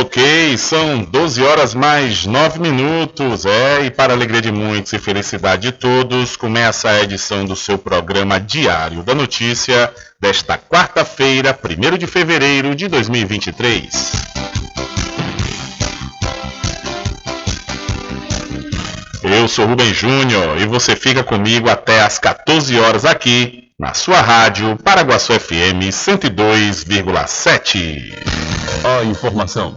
Ok, são 12 horas mais 9 minutos. É, e para alegria de muitos e felicidade de todos, começa a edição do seu programa Diário da Notícia desta quarta-feira, 1 de fevereiro de 2023. Eu sou Rubem Júnior e você fica comigo até às 14 horas aqui na sua rádio Paraguaçu FM 102,7. A informação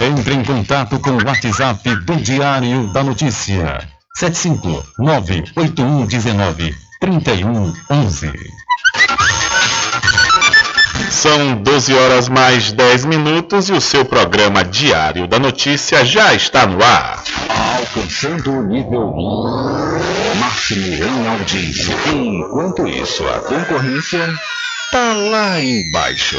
Entre em contato com o WhatsApp do Diário da Notícia. 759-8119-3111. São 12 horas mais 10 minutos e o seu programa Diário da Notícia já está no ar. Alcançando o nível máximo em audiência. Enquanto isso, a concorrência tá lá embaixo.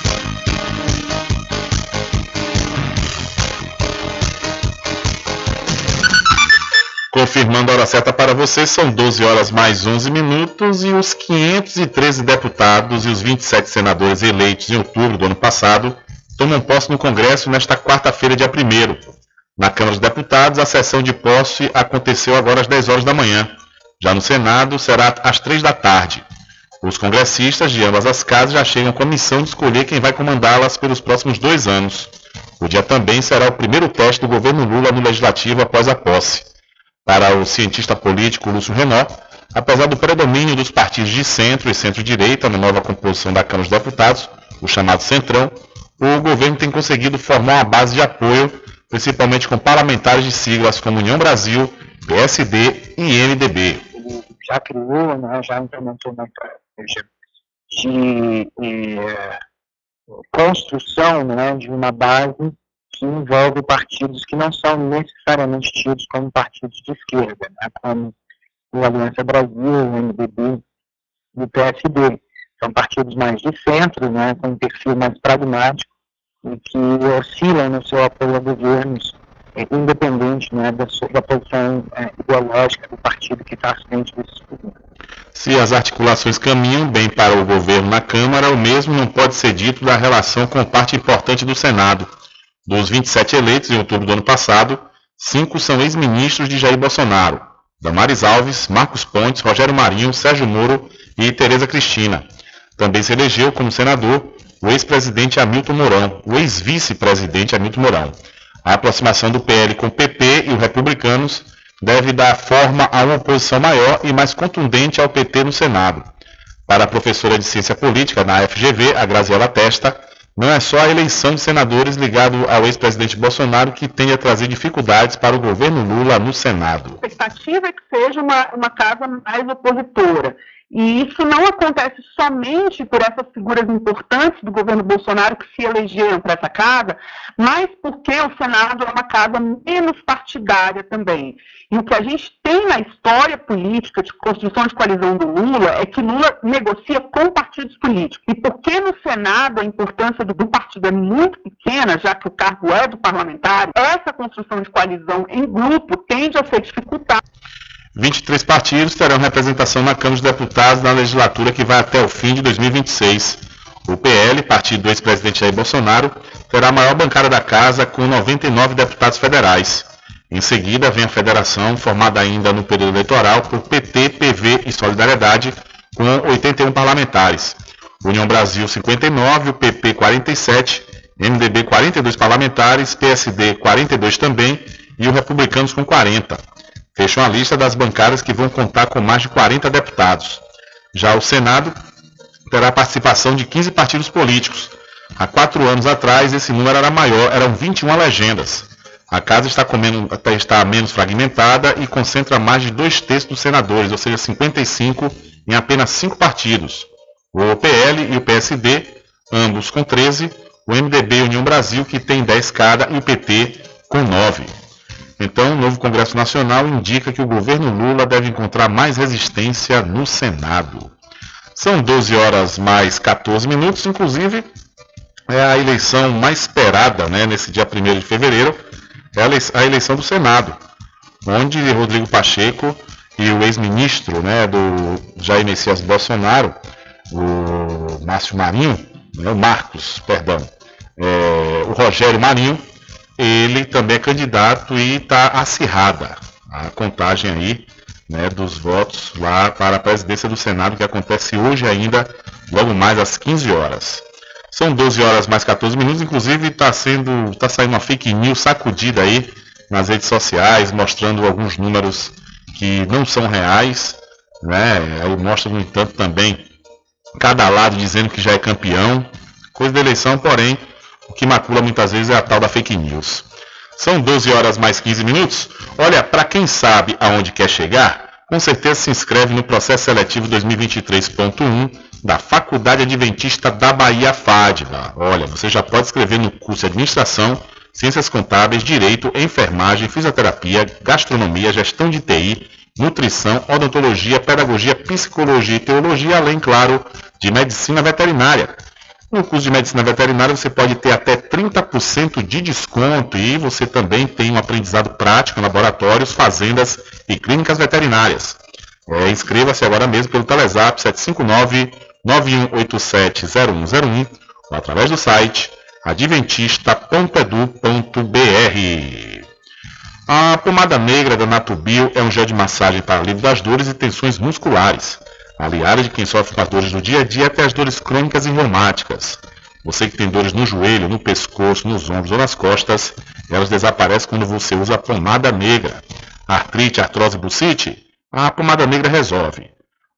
Confirmando a hora certa para você, são 12 horas mais 11 minutos e os 513 deputados e os 27 senadores eleitos em outubro do ano passado tomam posse no Congresso nesta quarta-feira, dia 1 Na Câmara dos Deputados, a sessão de posse aconteceu agora às 10 horas da manhã. Já no Senado, será às 3 da tarde. Os congressistas de ambas as casas já chegam com a missão de escolher quem vai comandá-las pelos próximos dois anos. O dia também será o primeiro teste do governo Lula no Legislativo após a posse. Para o cientista político Lúcio Renault, apesar do predomínio dos partidos de centro e centro-direita na nova composição da Câmara dos Deputados, o chamado Centrão, o governo tem conseguido formar uma base de apoio, principalmente com parlamentares de siglas como União Brasil, PSD e MDB. Já criou, né, já implementou uma estratégia de eh, construção né, de uma base que envolve partidos que não são necessariamente tidos como partidos de esquerda, né, como o Aliança Brasil, o MDB e o PSD. São partidos mais de centro, né, com um perfil mais pragmático e que oscilam no seu apoio a governos, é, independente né, da, sua, da posição é, ideológica do partido que está à frente desses governos. Se as articulações caminham bem para o governo na Câmara, o mesmo não pode ser dito da relação com parte importante do Senado dos 27 eleitos em outubro do ano passado, cinco são ex-ministros de Jair Bolsonaro: Damares Alves, Marcos Pontes, Rogério Marinho, Sérgio Moro e Tereza Cristina. Também se elegeu como senador o ex-presidente Hamilton Mourão, o ex-vice-presidente Hamilton Mourão. A aproximação do PL com o PP e os republicanos deve dar forma a uma oposição maior e mais contundente ao PT no Senado. Para a professora de Ciência Política na FGV, a Graziela Testa, não é só a eleição de senadores ligado ao ex-presidente Bolsonaro que tende a trazer dificuldades para o governo Lula no Senado. A expectativa é que seja uma, uma casa mais opositora. E isso não acontece somente por essas figuras importantes do governo Bolsonaro que se elegeram para essa casa, mas porque o Senado é uma casa menos partidária também. E o que a gente tem na história política de construção de coalizão do Lula é que Lula negocia com partidos políticos. E porque no Senado a importância do, do partido é muito pequena, já que o cargo é do parlamentar, essa construção de coalizão em grupo tende a ser dificultada. 23 partidos terão representação na Câmara dos Deputados na legislatura que vai até o fim de 2026. O PL, partido do ex-presidente Jair Bolsonaro, terá a maior bancada da casa com 99 deputados federais. Em seguida vem a federação, formada ainda no período eleitoral por PT, PV e Solidariedade, com 81 parlamentares. União Brasil 59, o PP 47, MDB 42 parlamentares, PSD 42 também e o Republicanos com 40 fecham a lista das bancadas que vão contar com mais de 40 deputados. Já o Senado terá participação de 15 partidos políticos. Há quatro anos atrás, esse número era maior, eram 21 legendas. A casa está, menos, está menos fragmentada e concentra mais de dois terços dos senadores, ou seja, 55 em apenas cinco partidos. O PL e o PSD, ambos com 13, o MDB e União Brasil, que tem 10 cada, e o PT com 9. Então, o novo Congresso Nacional indica que o governo Lula deve encontrar mais resistência no Senado. São 12 horas mais 14 minutos, inclusive é a eleição mais esperada né, nesse dia 1 de fevereiro, é a eleição do Senado, onde Rodrigo Pacheco e o ex-ministro né, do Jair Messias Bolsonaro, o Márcio Marinho, né, o Marcos, perdão, é, o Rogério Marinho, ele também é candidato e está acirrada a contagem aí né, dos votos lá para a presidência do Senado, que acontece hoje ainda, logo mais às 15 horas. São 12 horas mais 14 minutos, inclusive está sendo, está saindo uma fake news sacudida aí nas redes sociais, mostrando alguns números que não são reais, né? Aí mostra, no entanto, também cada lado dizendo que já é campeão. Coisa da eleição, porém, o que macula muitas vezes é a tal da fake news. São 12 horas mais 15 minutos. Olha, para quem sabe aonde quer chegar, com certeza se inscreve no processo seletivo 2023.1 da Faculdade Adventista da Bahia FADBA. Olha, você já pode escrever no curso de Administração, Ciências Contábeis, Direito, Enfermagem, Fisioterapia, Gastronomia, Gestão de TI, Nutrição, Odontologia, Pedagogia, Psicologia e Teologia, além, claro, de Medicina Veterinária. No curso de medicina veterinária você pode ter até 30% de desconto e você também tem um aprendizado prático em laboratórios, fazendas e clínicas veterinárias. É, Inscreva-se agora mesmo pelo Telezap 759-9187-0101 ou através do site adventista.edu.br. A pomada negra da Natubio é um gel de massagem para alívio das dores e tensões musculares aliada de quem sofre com as dores do dia a dia até as dores crônicas e reumáticas. Você que tem dores no joelho, no pescoço, nos ombros ou nas costas, elas desaparecem quando você usa a pomada negra. Artrite, artrose e bucite? A pomada negra resolve.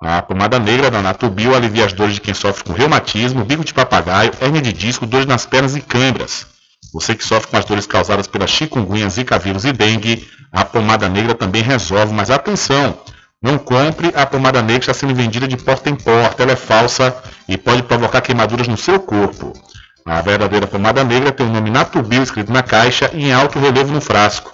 A pomada negra da Natubio alivia as dores de quem sofre com reumatismo, bico de papagaio, hernia de disco, dores nas pernas e câimbras. Você que sofre com as dores causadas pela chikungunya, zika vírus e dengue, a pomada negra também resolve, mas atenção! Não compre a pomada negra está sendo vendida de porta em porta. Ela é falsa e pode provocar queimaduras no seu corpo. A verdadeira pomada negra tem o nome Natubio escrito na caixa e em alto relevo no frasco.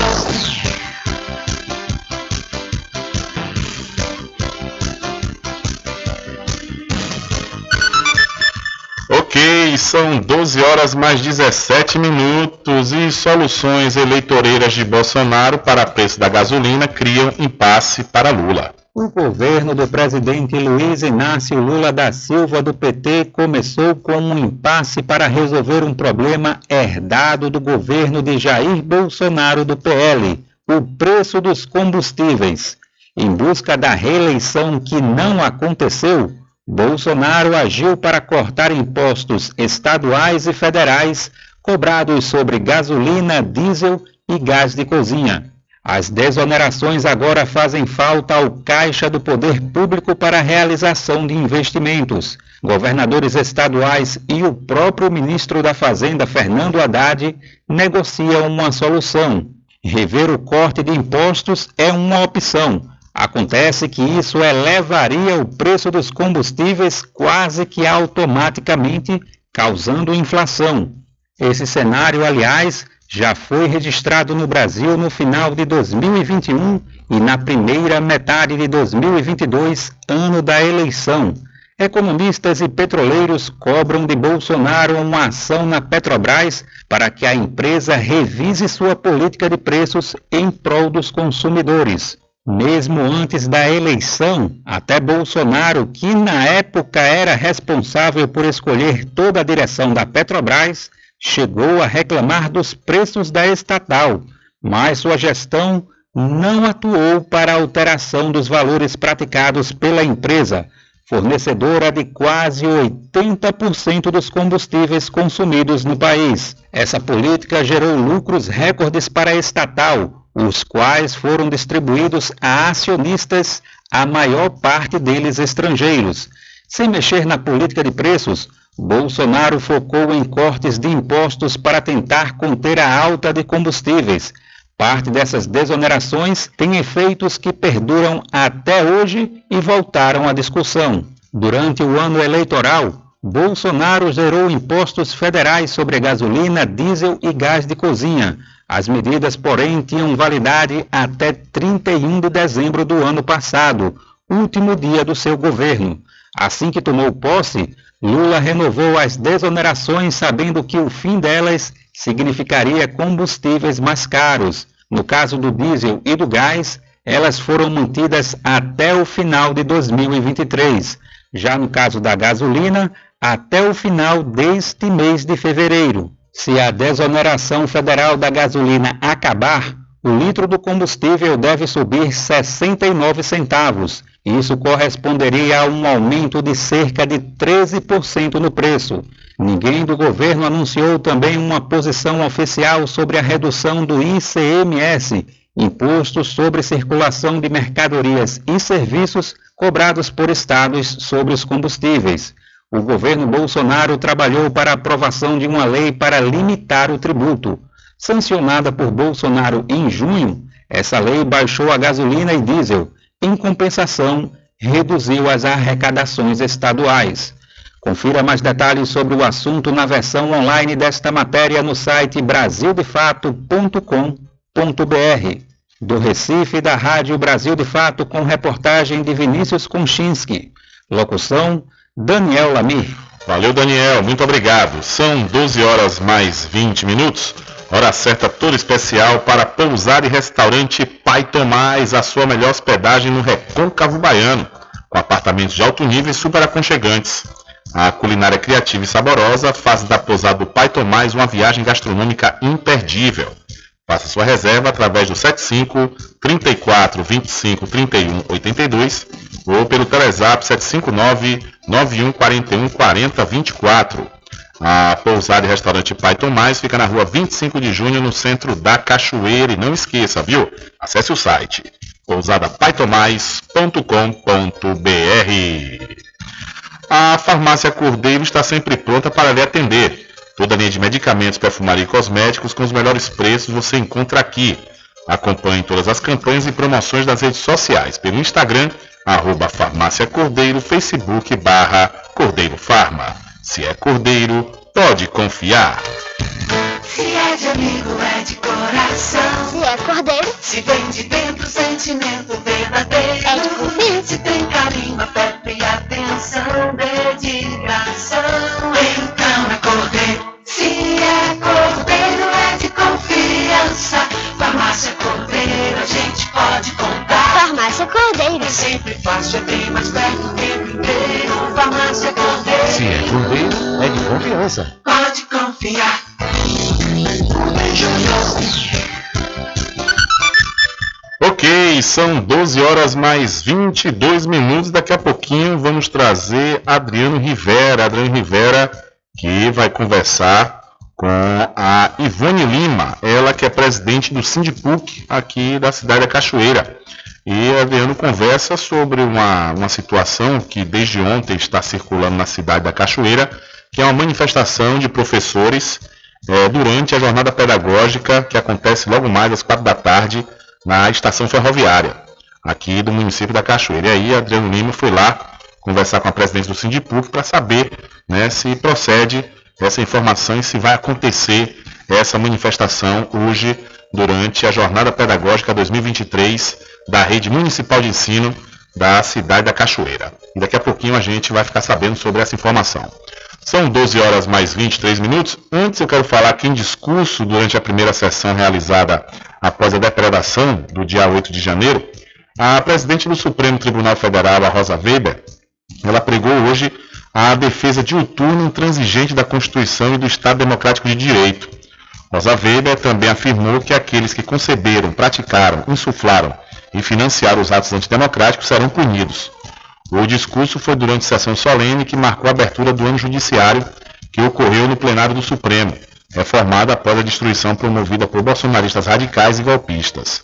Ok, são 12 horas mais 17 minutos e soluções eleitoreiras de Bolsonaro para preço da gasolina criam impasse para Lula. O governo do presidente Luiz Inácio Lula da Silva do PT começou com um impasse para resolver um problema herdado do governo de Jair Bolsonaro do PL, o preço dos combustíveis. Em busca da reeleição que não aconteceu, Bolsonaro agiu para cortar impostos estaduais e federais cobrados sobre gasolina, diesel e gás de cozinha. As desonerações agora fazem falta ao caixa do poder público para a realização de investimentos. Governadores estaduais e o próprio ministro da Fazenda, Fernando Haddad, negociam uma solução. Rever o corte de impostos é uma opção, Acontece que isso elevaria o preço dos combustíveis quase que automaticamente, causando inflação. Esse cenário, aliás, já foi registrado no Brasil no final de 2021 e na primeira metade de 2022, ano da eleição. Economistas e petroleiros cobram de Bolsonaro uma ação na Petrobras para que a empresa revise sua política de preços em prol dos consumidores. Mesmo antes da eleição, até Bolsonaro, que na época era responsável por escolher toda a direção da Petrobras, chegou a reclamar dos preços da estatal, mas sua gestão não atuou para a alteração dos valores praticados pela empresa, fornecedora de quase 80% dos combustíveis consumidos no país. Essa política gerou lucros recordes para a estatal, os quais foram distribuídos a acionistas, a maior parte deles estrangeiros. Sem mexer na política de preços, Bolsonaro focou em cortes de impostos para tentar conter a alta de combustíveis. Parte dessas desonerações tem efeitos que perduram até hoje e voltaram à discussão. Durante o ano eleitoral, Bolsonaro zerou impostos federais sobre gasolina, diesel e gás de cozinha. As medidas, porém, tinham validade até 31 de dezembro do ano passado, último dia do seu governo. Assim que tomou posse, Lula renovou as desonerações, sabendo que o fim delas significaria combustíveis mais caros. No caso do diesel e do gás, elas foram mantidas até o final de 2023. Já no caso da gasolina, até o final deste mês de fevereiro. Se a desoneração federal da gasolina acabar, o litro do combustível deve subir 69 centavos. Isso corresponderia a um aumento de cerca de 13% no preço. Ninguém do governo anunciou também uma posição oficial sobre a redução do ICMS, Imposto sobre Circulação de Mercadorias e Serviços cobrados por estados sobre os combustíveis. O governo Bolsonaro trabalhou para a aprovação de uma lei para limitar o tributo. Sancionada por Bolsonaro em junho, essa lei baixou a gasolina e diesel. Em compensação, reduziu as arrecadações estaduais. Confira mais detalhes sobre o assunto na versão online desta matéria no site brasildefato.com.br. Do Recife, da Rádio Brasil de Fato, com reportagem de Vinícius Konchinski. Locução, Daniel Lamir. Valeu, Daniel. Muito obrigado. São 12 horas mais 20 minutos. Hora certa toda especial para pousar e restaurante Pai Tomás, a sua melhor hospedagem no Recôncavo Baiano, com apartamentos de alto nível e super aconchegantes. A culinária criativa e saborosa faz da pousada do Pai Tomás uma viagem gastronômica imperdível. Faça sua reserva através do 75 34 25 31 82 ou pelo Telezap 759 91 41 40 24. A pousada e restaurante Pai Tomás fica na rua 25 de junho, no centro da Cachoeira. E não esqueça, viu? Acesse o site pousadapaitomais.com.br. A farmácia Cordeiro está sempre pronta para lhe atender. Toda a linha de medicamentos, perfumaria e cosméticos com os melhores preços você encontra aqui. Acompanhe todas as campanhas e promoções das redes sociais pelo Instagram, arroba farmácia Cordeiro, Facebook barra Cordeiro Farma. Se é cordeiro, pode confiar. Se é de amigo, é de coração. Se é cordeiro, Se vem de dentro, sentimento verdadeiro. É de confiança. Se tem carinho, afeto e atenção, dedicação. Então é cordeiro. Se é cordeiro, confiança. Pode confiar. Ok, são 12 horas mais 22 minutos. Daqui a pouquinho vamos trazer Adriano Rivera. Adriano Rivera que vai conversar com a Ivone Lima, ela que é presidente do Sindipuc aqui da cidade da Cachoeira. E Adriano conversa sobre uma, uma situação que desde ontem está circulando na cidade da Cachoeira, que é uma manifestação de professores eh, durante a jornada pedagógica que acontece logo mais às quatro da tarde na estação ferroviária aqui do município da Cachoeira. E aí Adriano Lima foi lá conversar com a presidente do Sindipuc para saber né, se procede essa informação e se vai acontecer essa manifestação hoje durante a Jornada Pedagógica 2023 da Rede Municipal de Ensino da cidade da Cachoeira. E daqui a pouquinho a gente vai ficar sabendo sobre essa informação. São 12 horas mais 23 minutos. Antes eu quero falar que em discurso durante a primeira sessão realizada após a depredação do dia 8 de janeiro, a presidente do Supremo Tribunal Federal, a Rosa Weber, ela pregou hoje a defesa diuturna intransigente da Constituição e do Estado Democrático de Direito. Rosa Weber também afirmou que aqueles que conceberam, praticaram, insuflaram e financiaram os atos antidemocráticos serão punidos. O discurso foi durante sessão solene que marcou a abertura do ano judiciário que ocorreu no plenário do Supremo, reformado após a destruição promovida por bolsonaristas radicais e golpistas.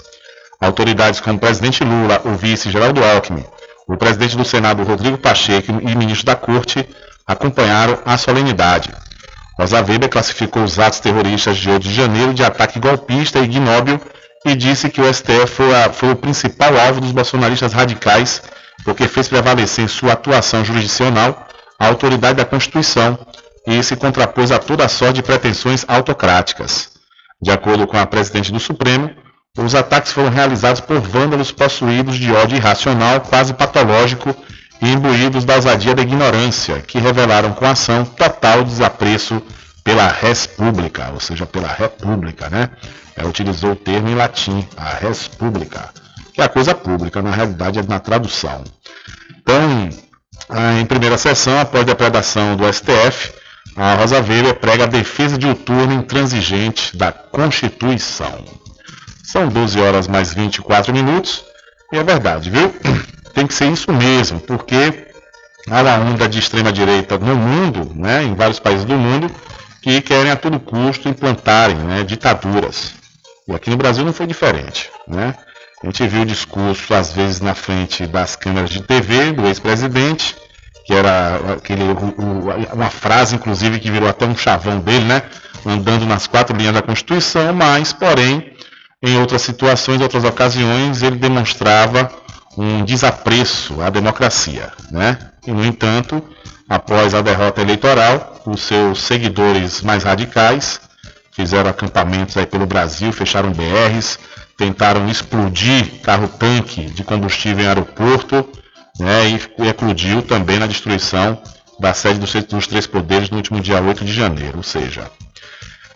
Autoridades como o presidente Lula, o vice Geraldo Alckmin, o presidente do Senado Rodrigo Pacheco e ministro da Corte acompanharam a solenidade. Rosa Weber classificou os atos terroristas de 8 de janeiro de ataque golpista e ignóbil e disse que o STF foi, a, foi o principal alvo dos bolsonaristas radicais porque fez prevalecer em sua atuação jurisdicional a autoridade da Constituição e se contrapôs a toda sorte de pretensões autocráticas. De acordo com a presidente do Supremo, os ataques foram realizados por vândalos possuídos de ódio irracional, quase patológico e imbuídos da ousadia da ignorância, que revelaram com ação total desapreço pela res pública, ou seja, pela república, né? Ela utilizou o termo em latim, a res pública, que é a coisa pública, na realidade é na tradução. Então, em primeira sessão, após a depredação do STF, a Rosa Weber prega a defesa de outurno intransigente da Constituição. São 12 horas mais 24 minutos, e é verdade, viu? tem que ser isso mesmo, porque há uma onda de extrema-direita no mundo, né, em vários países do mundo, que querem a todo custo implantarem né, ditaduras. E aqui no Brasil não foi diferente. Né? A gente viu o discurso, às vezes, na frente das câmeras de TV do ex-presidente, que era aquele, uma frase, inclusive, que virou até um chavão dele, né? andando nas quatro linhas da Constituição, mas, porém, em outras situações, outras ocasiões, ele demonstrava um desapreço à democracia. Né? E, no entanto, após a derrota eleitoral, os seus seguidores mais radicais fizeram acampamentos aí pelo Brasil, fecharam BRs, tentaram explodir carro-tanque de combustível em aeroporto né, e eclodiu também na destruição da sede dos Três Poderes no último dia 8 de janeiro. Ou seja,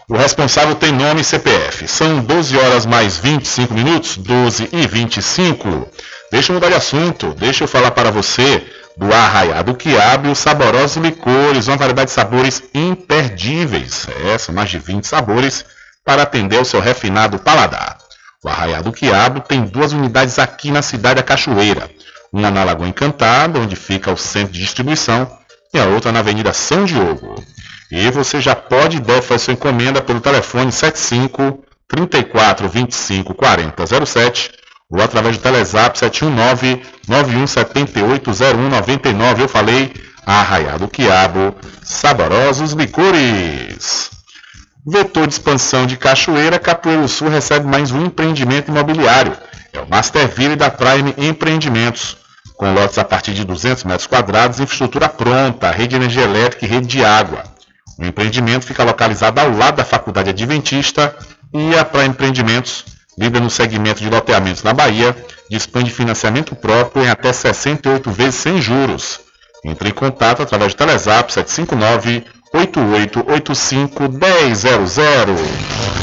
o responsável tem nome e CPF. São 12 horas mais 25 minutos, 12 e 25. Deixa eu mudar de assunto, deixa eu falar para você do Arraiado Quiabo e os saborosos licores, uma variedade de sabores imperdíveis. É, são mais de 20 sabores para atender o seu refinado paladar. O Arraiado Quiabo tem duas unidades aqui na cidade da Cachoeira. Uma na Lagoa Encantada, onde fica o centro de distribuição, e a outra na Avenida São Diogo. E você já pode e deve fazer sua encomenda pelo telefone 75 34 25 40 07 ou através do Telezap 719-9178-0199. Eu falei Arraiado Quiabo, saborosos licores. Vetor de expansão de Cachoeira, Capoeiro Sul recebe mais um empreendimento imobiliário. É o Masterville da Prime Empreendimentos. Com lotes a partir de 200 metros quadrados, infraestrutura pronta, rede de energia elétrica e rede de água. O empreendimento fica localizado ao lado da Faculdade Adventista e a Prime Empreendimentos líder no segmento de loteamentos na Bahia, dispõe de financiamento próprio em até 68 vezes sem juros. Entre em contato através do Telezap 759 8885 100.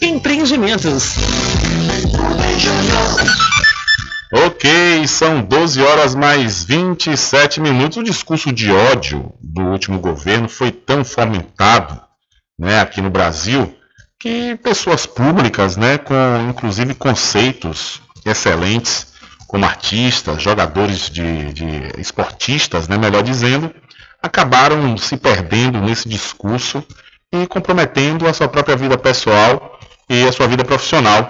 Empreendimentos. Ok, são 12 horas mais 27 minutos. O discurso de ódio do último governo foi tão fomentado né, aqui no Brasil que pessoas públicas, né, com inclusive conceitos excelentes, como artistas, jogadores de, de esportistas, né, melhor dizendo, acabaram se perdendo nesse discurso e comprometendo a sua própria vida pessoal e a sua vida profissional.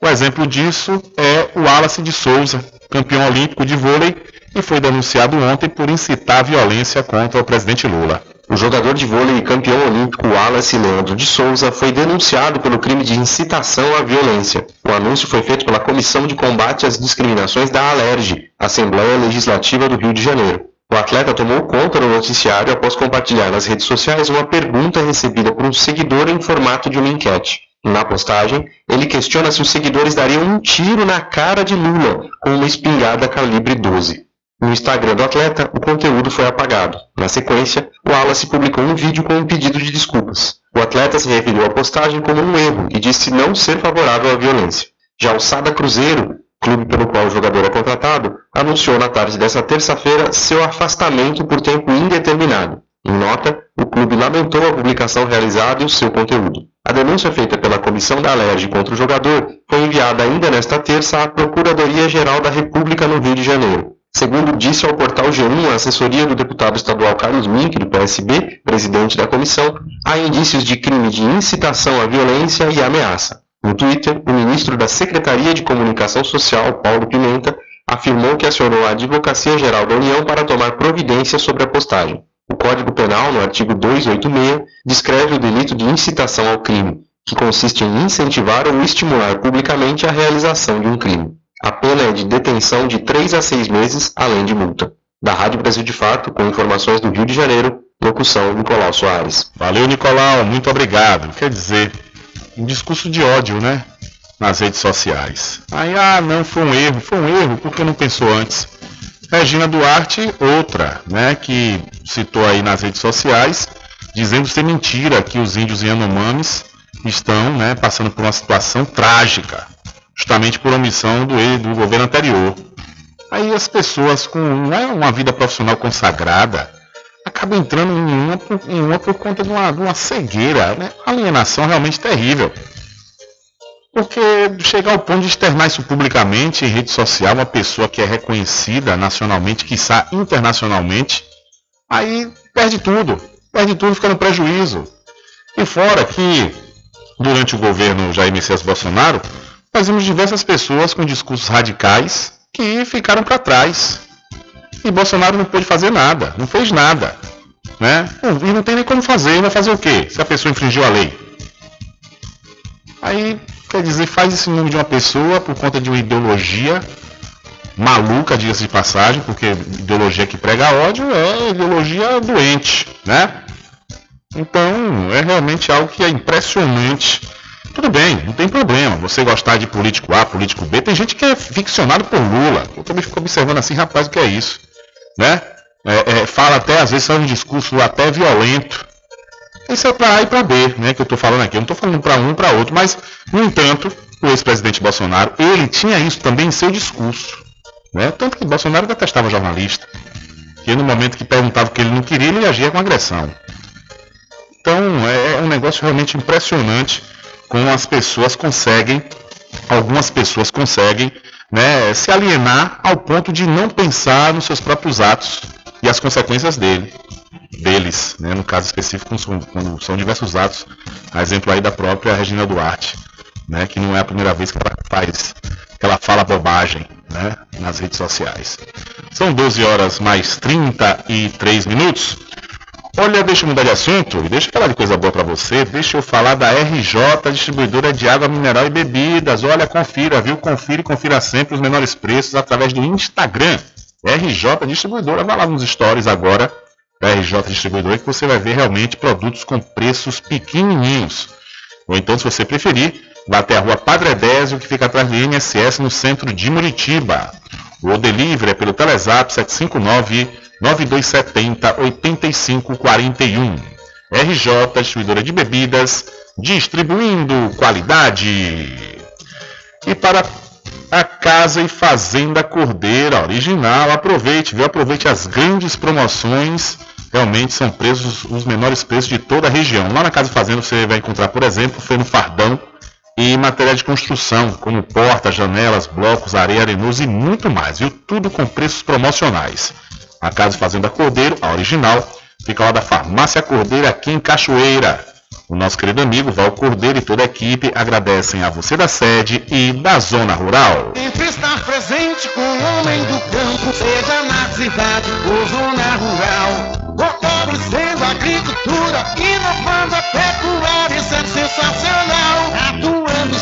O exemplo disso é o Wallace de Souza, campeão olímpico de vôlei, e foi denunciado ontem por incitar violência contra o presidente Lula. O jogador de vôlei e campeão olímpico Wallace Leandro de Souza foi denunciado pelo crime de incitação à violência. O anúncio foi feito pela Comissão de Combate às Discriminações da Alerj, Assembleia Legislativa do Rio de Janeiro. O atleta tomou conta do noticiário após compartilhar nas redes sociais uma pergunta recebida por um seguidor em formato de uma enquete. Na postagem, ele questiona se os seguidores dariam um tiro na cara de Lula com uma espingarda calibre 12. No Instagram do atleta, o conteúdo foi apagado. Na sequência, o Wallace publicou um vídeo com um pedido de desculpas. O atleta se referiu à postagem como um erro e disse não ser favorável à violência. Já o Sada Cruzeiro, clube pelo qual o jogador é contratado, anunciou na tarde desta terça-feira seu afastamento por tempo indeterminado. Em nota, o clube lamentou a publicação realizada e o seu conteúdo. A denúncia feita pela comissão da Alerj contra o jogador foi enviada ainda nesta terça à Procuradoria-Geral da República no Rio de Janeiro. Segundo disse ao portal G1 a assessoria do deputado estadual Carlos Mink, do PSB, presidente da comissão, há indícios de crime de incitação à violência e ameaça. No Twitter, o ministro da Secretaria de Comunicação Social, Paulo Pimenta, afirmou que acionou a Advocacia Geral da União para tomar providências sobre a postagem. O Código Penal, no artigo 286, descreve o delito de incitação ao crime, que consiste em incentivar ou estimular publicamente a realização de um crime. A pena é de detenção de 3 a 6 meses, além de multa. Da Rádio Brasil de Fato, com informações do Rio de Janeiro, locução Nicolau Soares. Valeu, Nicolau, muito obrigado. Quer dizer, um discurso de ódio, né? Nas redes sociais. Aí, ah, não, foi um erro, foi um erro, porque não pensou antes? Regina Duarte, outra, né, que citou aí nas redes sociais, dizendo ser mentira que os índios Yanomamis estão, né, passando por uma situação trágica justamente por omissão do, do governo anterior. Aí as pessoas com é uma vida profissional consagrada acabam entrando em uma por, em uma por conta de uma, de uma cegueira, né? alienação realmente terrível. Porque chegar ao ponto de externar isso publicamente em rede social, uma pessoa que é reconhecida nacionalmente, quiçá internacionalmente, aí perde tudo, perde tudo, fica no prejuízo. E fora que, durante o governo Jair Messias Bolsonaro, nós vimos diversas pessoas com discursos radicais que ficaram para trás. E Bolsonaro não pôde fazer nada, não fez nada. Né? E não tem nem como fazer, vai fazer o quê? Se a pessoa infringiu a lei. Aí, quer dizer, faz esse nome de uma pessoa por conta de uma ideologia maluca, diga-se de passagem, porque ideologia que prega ódio é ideologia doente, né? Então, é realmente algo que é impressionante tudo bem, não tem problema. Você gostar de político A, político B, tem gente que é ficcionado por Lula. Eu também fico observando assim, rapaz, o que é isso? Né? É, é, fala até, às vezes, faz um discurso até violento. Isso é para A e para B, né? Que eu estou falando aqui. Eu não estou falando para um para outro, mas, no entanto, o ex-presidente Bolsonaro, ele tinha isso também em seu discurso. Né? Tanto que Bolsonaro detestava jornalista. Que no momento que perguntava o que ele não queria, ele agia com agressão. Então, é, é um negócio realmente impressionante como as pessoas conseguem, algumas pessoas conseguem, né, se alienar ao ponto de não pensar nos seus próprios atos e as consequências dele, deles, né, no caso específico, são, são diversos atos, a exemplo aí da própria Regina Duarte, né, que não é a primeira vez que ela faz, que ela fala bobagem, né, nas redes sociais. São 12 horas mais 33 minutos. Olha, deixa eu mudar de assunto e deixa eu falar de coisa boa para você. Deixa eu falar da RJ, distribuidora de água mineral e bebidas. Olha, confira, viu? Confira e confira sempre os menores preços através do Instagram. RJ Distribuidora. Vai lá nos stories agora da RJ Distribuidora que você vai ver realmente produtos com preços pequenininhos. Ou então, se você preferir, vá até a rua Padre Désio, que fica atrás do INSS, no centro de Muritiba. O delivery é pelo Telezap 759 9270 8541. RJ, distribuidora de bebidas, distribuindo qualidade. E para a Casa e Fazenda Cordeira original, aproveite, viu? Aproveite as grandes promoções. Realmente são preços os menores preços de toda a região. Lá na Casa e Fazenda você vai encontrar, por exemplo, feno fardão e material de construção, como portas, janelas, blocos, areia arenoso e muito mais, viu? Tudo com preços promocionais. A Casa Fazenda Cordeiro, a original, fica lá da Farmácia Cordeiro, aqui em Cachoeira. O nosso querido amigo Val Cordeiro e toda a equipe agradecem a você da sede e da zona rural. Sempre estar presente com o homem do campo, seja na cidade ou zona rural. Fortalecendo a agricultura, inovando a pecuária, isso é sensacional.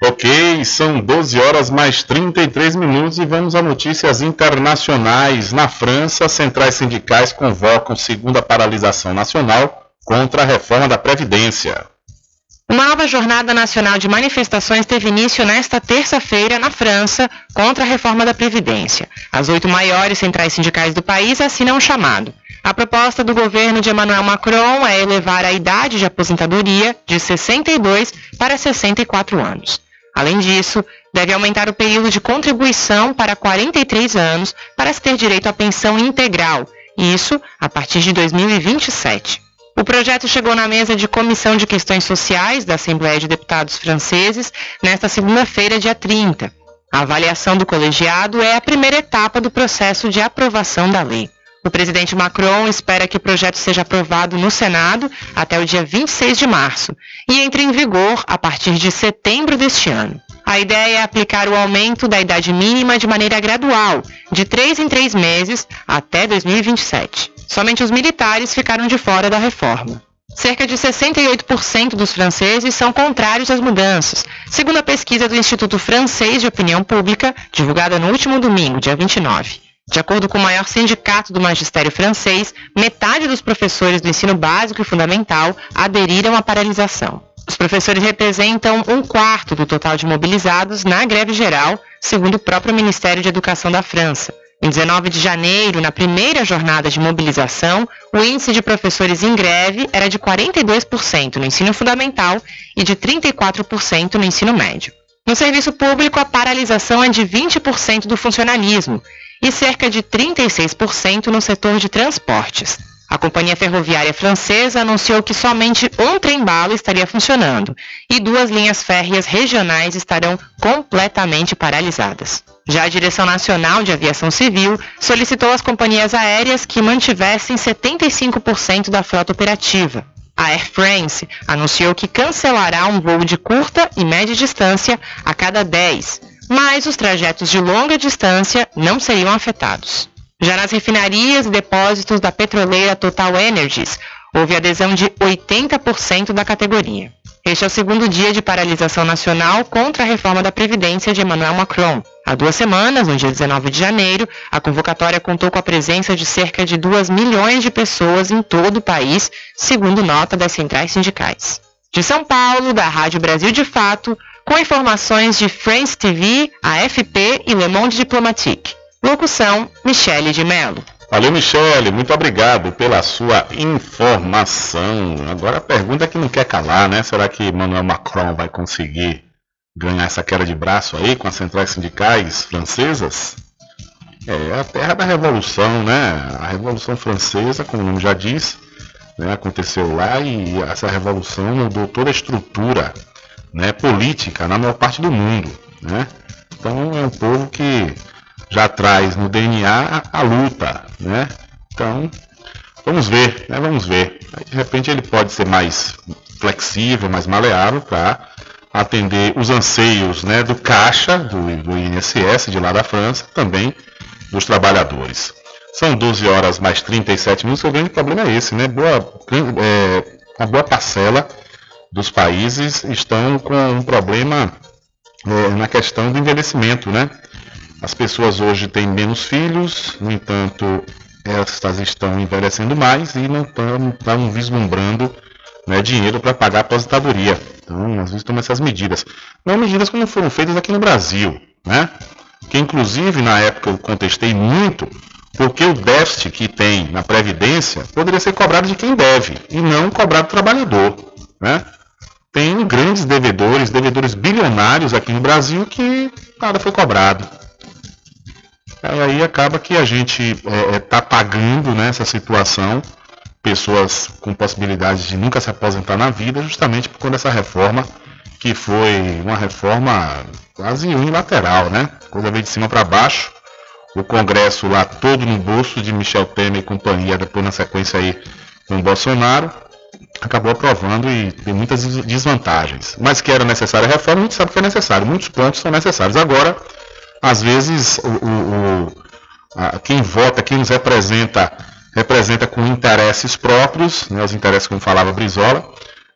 Ok, são 12 horas mais 33 minutos e vamos a notícias internacionais. Na França, centrais sindicais convocam segunda paralisação nacional contra a reforma da Previdência. Uma nova jornada nacional de manifestações teve início nesta terça-feira na França contra a reforma da Previdência. As oito maiores centrais sindicais do país assinam o chamado. A proposta do governo de Emmanuel Macron é elevar a idade de aposentadoria de 62 para 64 anos. Além disso, deve aumentar o período de contribuição para 43 anos para se ter direito à pensão integral, isso a partir de 2027. O projeto chegou na mesa de Comissão de Questões Sociais da Assembleia de Deputados franceses nesta segunda-feira, dia 30. A avaliação do colegiado é a primeira etapa do processo de aprovação da lei. O presidente Macron espera que o projeto seja aprovado no Senado até o dia 26 de março e entre em vigor a partir de setembro deste ano. A ideia é aplicar o aumento da idade mínima de maneira gradual, de três em três meses, até 2027. Somente os militares ficaram de fora da reforma. Cerca de 68% dos franceses são contrários às mudanças, segundo a pesquisa do Instituto Francês de Opinião Pública, divulgada no último domingo, dia 29. De acordo com o maior sindicato do magistério francês, metade dos professores do ensino básico e fundamental aderiram à paralisação. Os professores representam um quarto do total de mobilizados na greve geral, segundo o próprio Ministério de Educação da França. Em 19 de janeiro, na primeira jornada de mobilização, o índice de professores em greve era de 42% no ensino fundamental e de 34% no ensino médio. No serviço público, a paralisação é de 20% do funcionalismo e cerca de 36% no setor de transportes. A companhia ferroviária francesa anunciou que somente um trem-bala estaria funcionando e duas linhas férreas regionais estarão completamente paralisadas. Já a Direção Nacional de Aviação Civil solicitou às companhias aéreas que mantivessem 75% da frota operativa. A Air France anunciou que cancelará um voo de curta e média distância a cada 10, mas os trajetos de longa distância não seriam afetados. Já nas refinarias e depósitos da petroleira Total Energies, houve adesão de 80% da categoria. Este é o segundo dia de paralisação nacional contra a reforma da Previdência de Emmanuel Macron. Há duas semanas, no dia 19 de janeiro, a convocatória contou com a presença de cerca de 2 milhões de pessoas em todo o país, segundo nota das centrais sindicais. De São Paulo, da Rádio Brasil de Fato, com informações de France TV, AFP e Le Monde Diplomatique. Locução, Michele de Mello. Valeu, Michele, muito obrigado pela sua informação. Agora a pergunta é que não quer calar, né? Será que Emmanuel Macron vai conseguir ganhar essa queda de braço aí com as centrais sindicais francesas? É a terra da revolução, né? A revolução francesa, como o nome já diz, né, aconteceu lá e essa revolução mudou toda a estrutura né, política na maior parte do mundo, né? Então é um povo que já traz no DNA a, luta, né? Então, vamos ver, né? Vamos ver. De repente ele pode ser mais flexível, mais maleável para atender os anseios né, do caixa, do, do INSS de lá da França, também dos trabalhadores. São 12 horas mais 37 minutos, o grande problema é esse, né? Boa, é, a boa parcela dos países estão com um problema é, na questão do envelhecimento, né? As pessoas hoje têm menos filhos, no entanto, estas estão envelhecendo mais e não estão vislumbrando né, dinheiro para pagar a aposentadoria. Então, nós vezes tomam essas medidas. Não medidas como foram feitas aqui no Brasil, né? Que inclusive na época eu contestei muito, porque o déficit que tem na Previdência poderia ser cobrado de quem deve e não cobrado do trabalhador. Né? Tem grandes devedores, devedores bilionários aqui no Brasil que nada foi cobrado. Aí acaba que a gente está é, é tá pagando nessa né, situação pessoas com possibilidade de nunca se aposentar na vida, justamente por conta dessa reforma, que foi uma reforma quase unilateral, né? Coisa veio de cima para baixo. O Congresso lá todo no bolso de Michel Temer e companhia, depois na sequência aí com Bolsonaro, acabou aprovando e tem muitas desvantagens. Mas que era necessária a reforma, a gente sabe que é necessário. Muitos pontos são necessários. Agora, às vezes o, o, o a, quem vota, quem nos representa, representa com interesses próprios, né, os interesses como falava Brizola,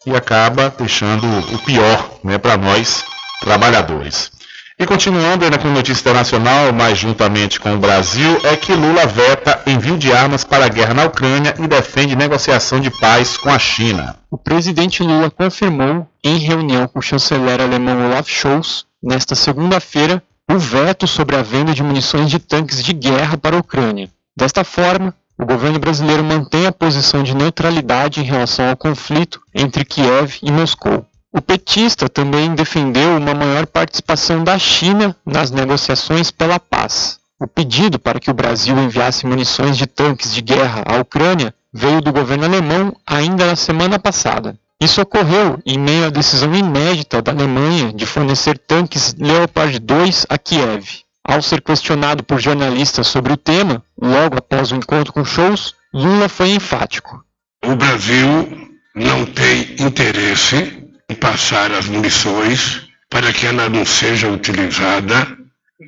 e acaba deixando o pior né, para nós trabalhadores. E continuando ainda com notícia internacional, mas juntamente com o Brasil, é que Lula veta envio de armas para a guerra na Ucrânia e defende negociação de paz com a China. O presidente Lula confirmou, em reunião com o chanceler alemão Olaf Scholz, nesta segunda-feira, o veto sobre a venda de munições de tanques de guerra para a Ucrânia. Desta forma, o governo brasileiro mantém a posição de neutralidade em relação ao conflito entre Kiev e Moscou. O petista também defendeu uma maior participação da China nas negociações pela paz. O pedido para que o Brasil enviasse munições de tanques de guerra à Ucrânia veio do governo alemão ainda na semana passada. Isso ocorreu em meio à decisão inédita da Alemanha de fornecer tanques Leopard 2 a Kiev. Ao ser questionado por jornalistas sobre o tema, logo após o encontro com Scholz, Lula foi enfático. O Brasil não tem interesse passar as munições para que ela não seja utilizada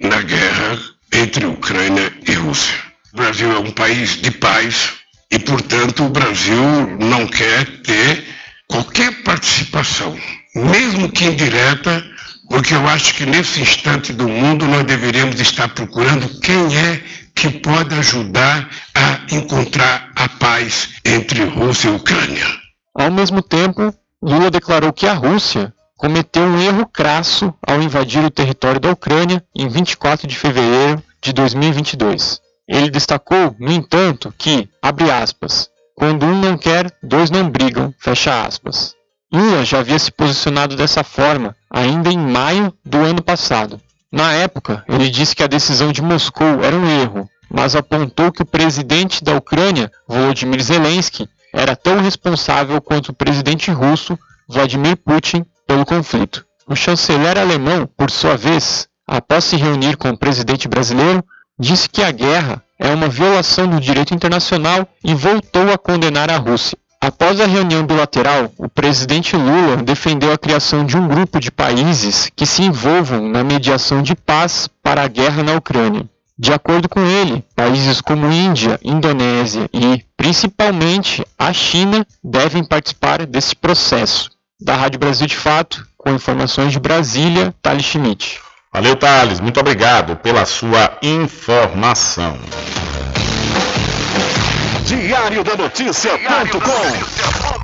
na guerra entre Ucrânia e Rússia. O Brasil é um país de paz e, portanto, o Brasil não quer ter qualquer participação, mesmo que indireta, porque eu acho que nesse instante do mundo nós deveríamos estar procurando quem é que pode ajudar a encontrar a paz entre Rússia e Ucrânia. Ao mesmo tempo, Lula declarou que a Rússia cometeu um erro crasso ao invadir o território da Ucrânia em 24 de fevereiro de 2022. Ele destacou, no entanto, que, abre aspas, quando um não quer, dois não brigam, fecha aspas. Lula já havia se posicionado dessa forma ainda em maio do ano passado. Na época, ele disse que a decisão de Moscou era um erro, mas apontou que o presidente da Ucrânia, Volodymyr Zelensky, era tão responsável quanto o presidente russo Vladimir Putin pelo conflito. O chanceler alemão, por sua vez, após se reunir com o presidente brasileiro, disse que a guerra é uma violação do direito internacional e voltou a condenar a Rússia. Após a reunião bilateral, o presidente Lula defendeu a criação de um grupo de países que se envolvam na mediação de paz para a guerra na Ucrânia. De acordo com ele, países como Índia, Indonésia e, principalmente, a China devem participar desse processo. Da Rádio Brasil de Fato, com informações de Brasília, Thales Schmidt. Valeu, Thales. Muito obrigado pela sua informação. Diário da Notícia.com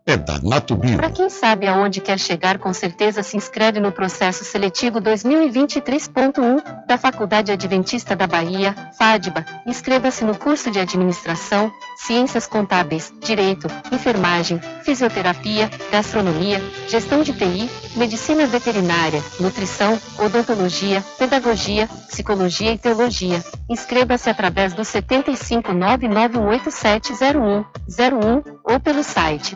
é da Natubio. Para quem sabe aonde quer chegar, com certeza se inscreve no processo seletivo 2023.1 da Faculdade Adventista da Bahia, FADBA. Inscreva-se no curso de Administração, Ciências Contábeis, Direito, Enfermagem, Fisioterapia, Gastronomia, Gestão de TI, Medicina Veterinária, Nutrição, Odontologia, Pedagogia, Psicologia e Teologia. Inscreva-se através do 75991870101 ou pelo site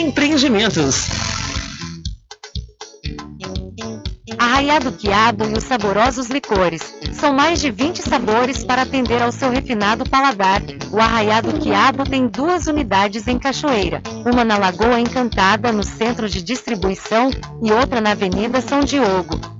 Empreendimentos. Arraiado Quiabo e os saborosos licores. São mais de 20 sabores para atender ao seu refinado paladar. O Arraiado Quiabo tem duas unidades em Cachoeira. Uma na Lagoa Encantada, no centro de distribuição, e outra na Avenida São Diogo.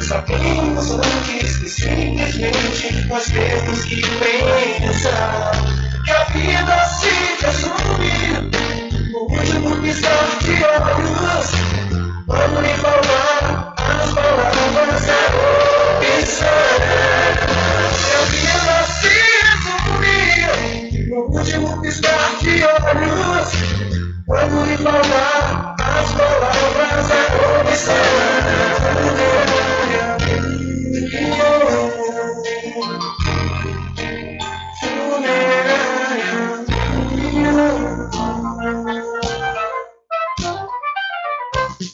Sabemos antes que simplesmente nós temos que pensar que a vida se resume no último piscar de olhos. Quando me falar as palavras é opção. Que a vida se resume no último piscar de olhos. Quando me falar as palavras é opção.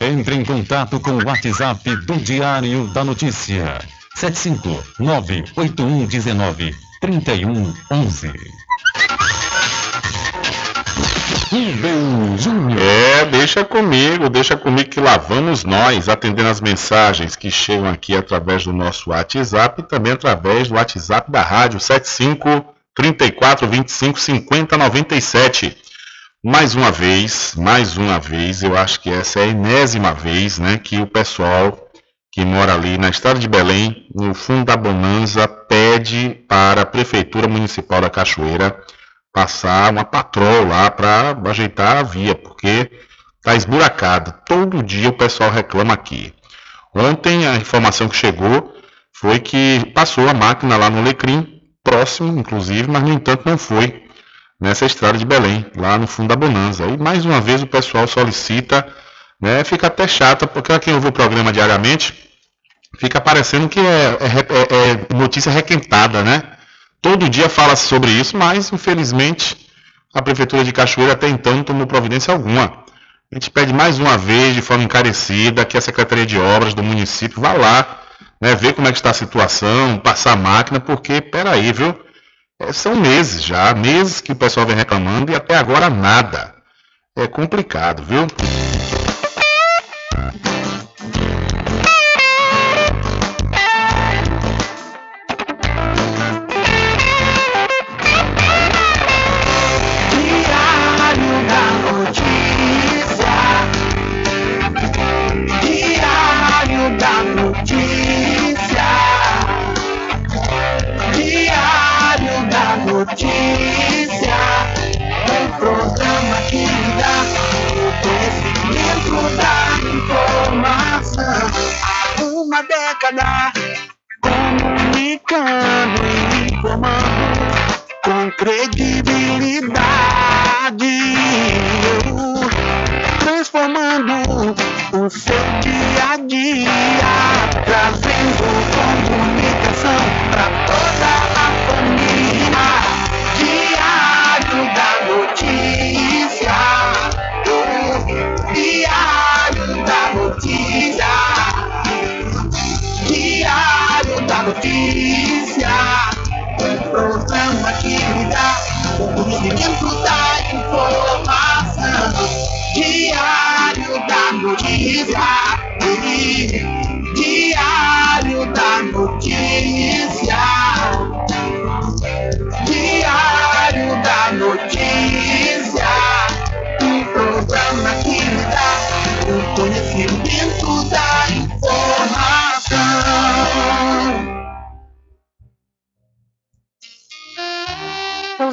Entre em contato com o WhatsApp do Diário da Notícia. 759-8119-3111. Rubem Júnior. É, deixa comigo, deixa comigo que lá vamos nós, atendendo as mensagens que chegam aqui através do nosso WhatsApp e também através do WhatsApp da rádio 75 34 25 50 97. Mais uma vez, mais uma vez, eu acho que essa é a enésima vez, né, que o pessoal que mora ali na estrada de Belém, no fundo da Bonanza, pede para a Prefeitura Municipal da Cachoeira passar uma patrol lá para ajeitar a via, porque está esburacada. Todo dia o pessoal reclama aqui. Ontem a informação que chegou foi que passou a máquina lá no Lecrim, próximo inclusive, mas no entanto não foi nessa estrada de Belém, lá no fundo da Bonanza. E mais uma vez o pessoal solicita, né, fica até chata, porque quem ouve o programa diariamente, fica parecendo que é, é, é, notícia requentada, né? Todo dia fala sobre isso, mas infelizmente a Prefeitura de Cachoeira até então não tomou providência alguma. A gente pede mais uma vez, de forma encarecida, que a Secretaria de Obras do município vá lá, né, ver como é que está a situação, passar a máquina, porque, peraí, viu? É, são meses já, meses que o pessoal vem reclamando e até agora nada. É complicado, viu? Comunicando e informando com credibilidade, transformando o seu dia a dia, trazendo comunicação para toda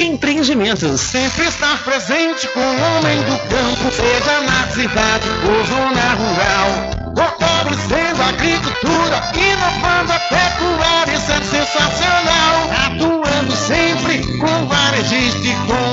Empreendimentos. Sempre estar presente com o homem do campo, seja na cidade ou zona rural. Fortalecendo a agricultura, inovando a pecuária, isso é sensacional. Atuando sempre com varejista e com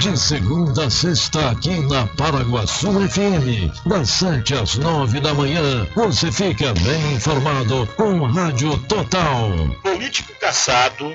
De segunda a sexta, aqui na Paraguaçu FM, das 7 às 9 da manhã, você fica bem informado com Rádio Total. Político caçado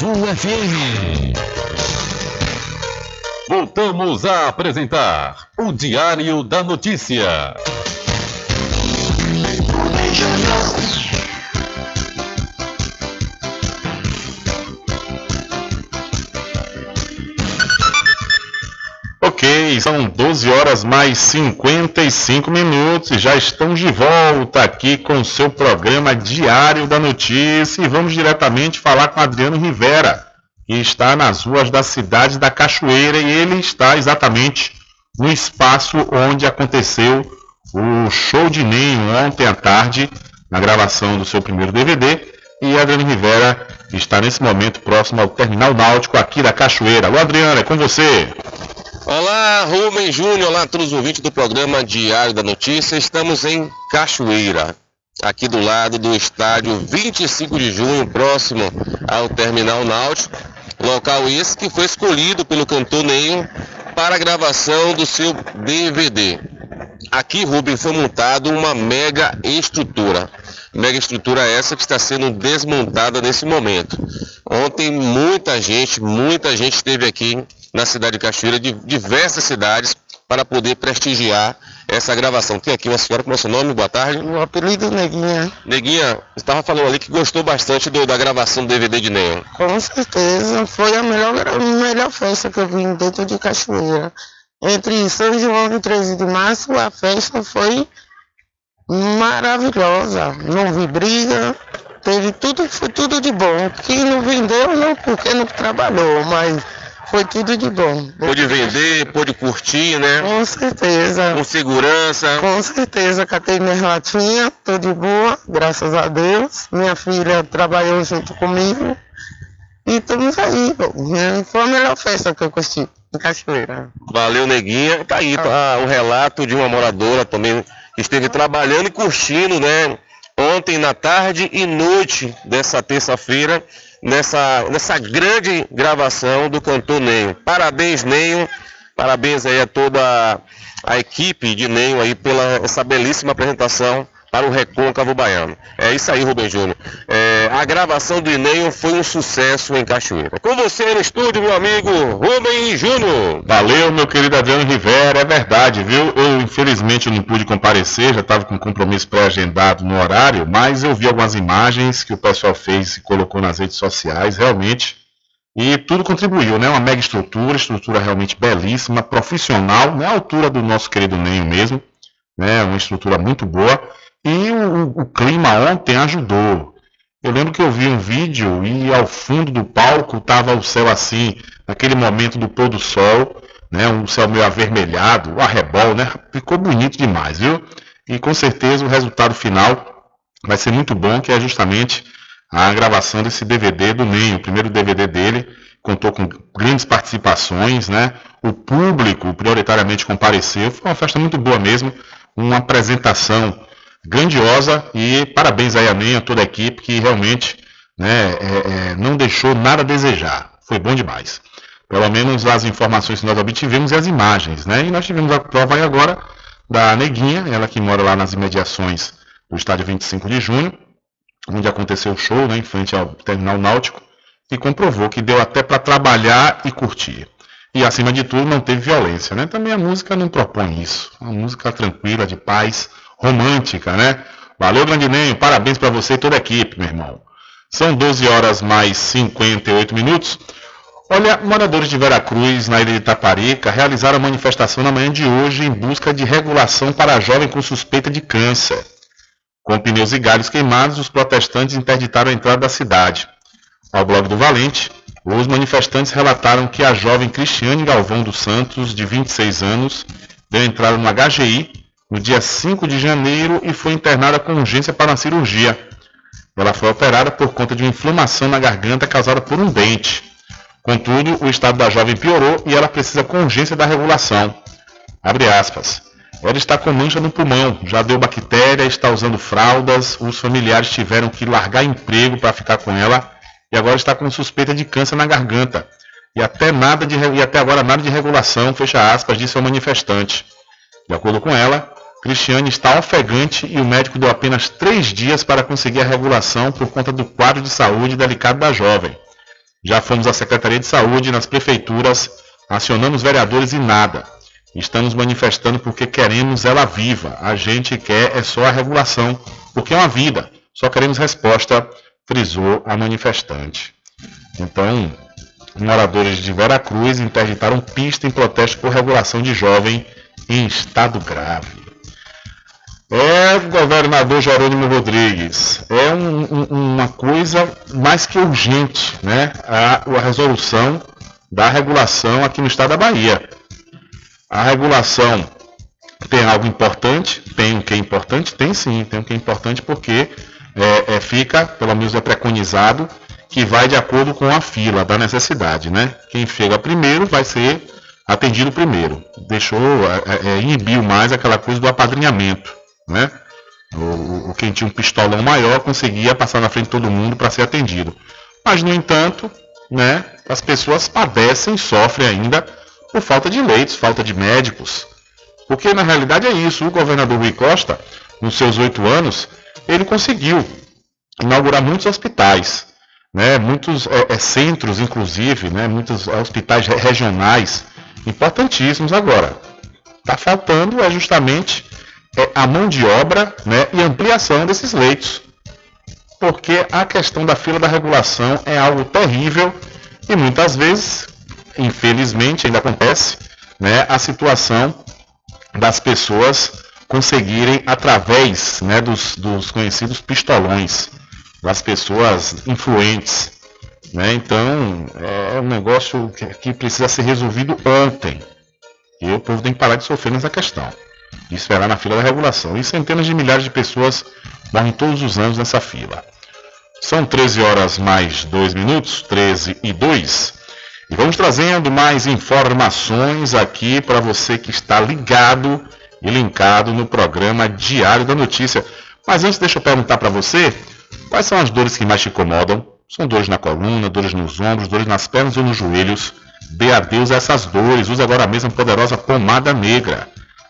FM. Voltamos a apresentar o Diário da Notícia. Ok, são 12 horas mais 55 minutos e já estamos de volta aqui com o seu programa Diário da Notícia e vamos diretamente falar com Adriano Rivera, que está nas ruas da cidade da Cachoeira e ele está exatamente no espaço onde aconteceu o show de Ninho ontem à tarde, na gravação do seu primeiro DVD. E Adriano Rivera está nesse momento próximo ao Terminal Náutico aqui da Cachoeira. Alô, Adriano, é com você. Olá, Rubem Júnior, olá a todos os ouvintes do programa Diário da Notícia. Estamos em Cachoeira, aqui do lado do estádio 25 de junho, próximo ao Terminal Náutico. Local esse que foi escolhido pelo cantor Neil para a gravação do seu DVD. Aqui, Rubem, foi montado uma mega estrutura. Mega estrutura essa que está sendo desmontada nesse momento. Ontem muita gente, muita gente esteve aqui na cidade de Cachoeira, de diversas cidades, para poder prestigiar essa gravação. Tem aqui uma senhora com é seu nome, boa tarde. O apelido Neguinha. Neguinha, você estava falando ali que gostou bastante do- da gravação do DVD de Neon. Com certeza, foi a melhor, a melhor festa que eu vi dentro de Cachoeira. Entre São João e 13 de março, a festa foi maravilhosa. Não vi briga, teve tudo, foi tudo de bom. Quem não vendeu, não, porque não trabalhou, mas foi tudo de bom. Pôde vender, pôde curtir, né? Com certeza. Com segurança. Com certeza, catei minhas latinhas, tô de boa, graças a Deus. Minha filha trabalhou junto comigo. E estamos aí, né? Foi a melhor festa que eu curti Cachoeira. Valeu, Neguinha. Tá aí tá, o relato de uma moradora também que esteve trabalhando e curtindo, né? Ontem na tarde e noite dessa terça-feira, nessa, nessa grande gravação do cantor Neio. Parabéns, Neio. Parabéns aí a toda a equipe de Neio aí pela essa belíssima apresentação para o Recôncavo Baiano. É isso aí, Rubem Júnior. É, a gravação do Neio foi um sucesso em Cachoeira. Com você no estúdio, meu amigo Rubem Júnior. Valeu, meu querido Adriano Rivera, é verdade, viu? Eu infelizmente não pude comparecer, já estava com compromisso pré-agendado no horário, mas eu vi algumas imagens que o pessoal fez e colocou nas redes sociais, realmente. E tudo contribuiu, né? Uma mega estrutura, estrutura realmente belíssima, profissional, na altura do nosso querido Nenho mesmo, né? Uma estrutura muito boa. E o, o clima ontem ajudou. Eu lembro que eu vi um vídeo e ao fundo do palco estava o céu assim, naquele momento do pôr do sol, né? Um céu meio avermelhado, arrebol, né? Ficou bonito demais, viu? E com certeza o resultado final vai ser muito bom, que é justamente a gravação desse DVD do Ney, o primeiro DVD dele, contou com grandes participações, né? O público prioritariamente compareceu, foi uma festa muito boa mesmo, uma apresentação grandiosa e parabéns aí a Ney, a toda a equipe que realmente né, é, é, não deixou nada a desejar, foi bom demais. Pelo menos as informações que nós obtivemos e as imagens, né? E nós tivemos a prova aí agora da Neguinha, ela que mora lá nas imediações do estádio 25 de junho, onde aconteceu o show, né, em frente ao terminal náutico, e comprovou que deu até para trabalhar e curtir. E acima de tudo, não teve violência, né? Também a música não propõe isso. Uma música tranquila, de paz, romântica, né? Valeu, Grandinenho, parabéns para você e toda a equipe, meu irmão. São 12 horas mais 58 minutos. Olha, moradores de Veracruz, na ilha de Itaparica, realizaram a manifestação na manhã de hoje em busca de regulação para jovem com suspeita de câncer. Com pneus e galhos queimados, os protestantes interditaram a entrada da cidade. Ao blog do Valente, os manifestantes relataram que a jovem Cristiane Galvão dos Santos, de 26 anos, deu entrada no HGI no dia 5 de janeiro e foi internada com urgência para uma cirurgia. Ela foi operada por conta de uma inflamação na garganta causada por um dente. Contudo, o estado da jovem piorou e ela precisa com urgência da regulação. Abre aspas. Ela está com mancha no pulmão, já deu bactéria, está usando fraldas, os familiares tiveram que largar emprego para ficar com ela e agora está com suspeita de câncer na garganta. E até, nada de, e até agora nada de regulação, fecha aspas, disse o manifestante. De acordo com ela, Cristiane está ofegante e o médico deu apenas três dias para conseguir a regulação por conta do quadro de saúde delicado da jovem. Já fomos à Secretaria de Saúde, nas prefeituras, acionamos vereadores e nada. Estamos manifestando porque queremos ela viva. A gente quer é só a regulação, porque é uma vida. Só queremos resposta, frisou a manifestante. Então, moradores de Veracruz interditaram pista em protesto por regulação de jovem em estado grave. É, governador Jerônimo Rodrigues, é um, um, uma coisa mais que urgente, né? A, a resolução da regulação aqui no estado da Bahia. A regulação tem algo importante? Tem o que é importante? Tem sim, tem o que é importante porque é, é, fica, pelo menos é preconizado, que vai de acordo com a fila da necessidade, né? Quem chega primeiro vai ser atendido primeiro. Deixou, é, é, inibiu mais aquela coisa do apadrinhamento, né? O, o, quem tinha um pistolão maior conseguia passar na frente de todo mundo para ser atendido. Mas, no entanto, né, as pessoas padecem, sofrem ainda por falta de leitos, falta de médicos. Porque na realidade é isso. O governador Rui Costa, nos seus oito anos, ele conseguiu inaugurar muitos hospitais né, muitos é, é, centros, inclusive, né, muitos hospitais regionais importantíssimos agora. Está faltando é justamente é, a mão de obra né, e ampliação desses leitos. Porque a questão da fila da regulação é algo terrível e muitas vezes, infelizmente, ainda acontece né, a situação das pessoas conseguirem, através né, dos, dos conhecidos pistolões, das pessoas influentes. Né? Então, é um negócio que, que, precisa ser resolvido ontem. E o povo tem que parar de sofrer nessa questão. E esperar na fila da regulação. E centenas de milhares de pessoas morrem todos os anos nessa fila. São 13 horas mais 2 minutos, 13 e 2. E vamos trazendo mais informações aqui para você que está ligado e linkado no programa Diário da Notícia. Mas antes, deixa eu perguntar para você Quais são as dores que mais te incomodam? São dores na coluna, dores nos ombros, dores nas pernas ou nos joelhos? Dê adeus a essas dores. Use agora a poderosa pomada negra.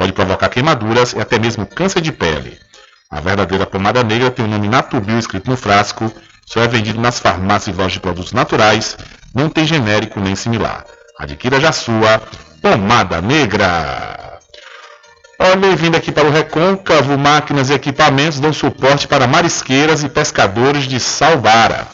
Pode provocar queimaduras e até mesmo câncer de pele. A verdadeira pomada negra tem o nome Natubio escrito no frasco, só é vendido nas farmácias e lojas de produtos naturais, não tem genérico nem similar. Adquira já sua pomada negra. Olha, bem-vindo aqui para o Recôncavo, máquinas e equipamentos dão suporte para marisqueiras e pescadores de Salvara.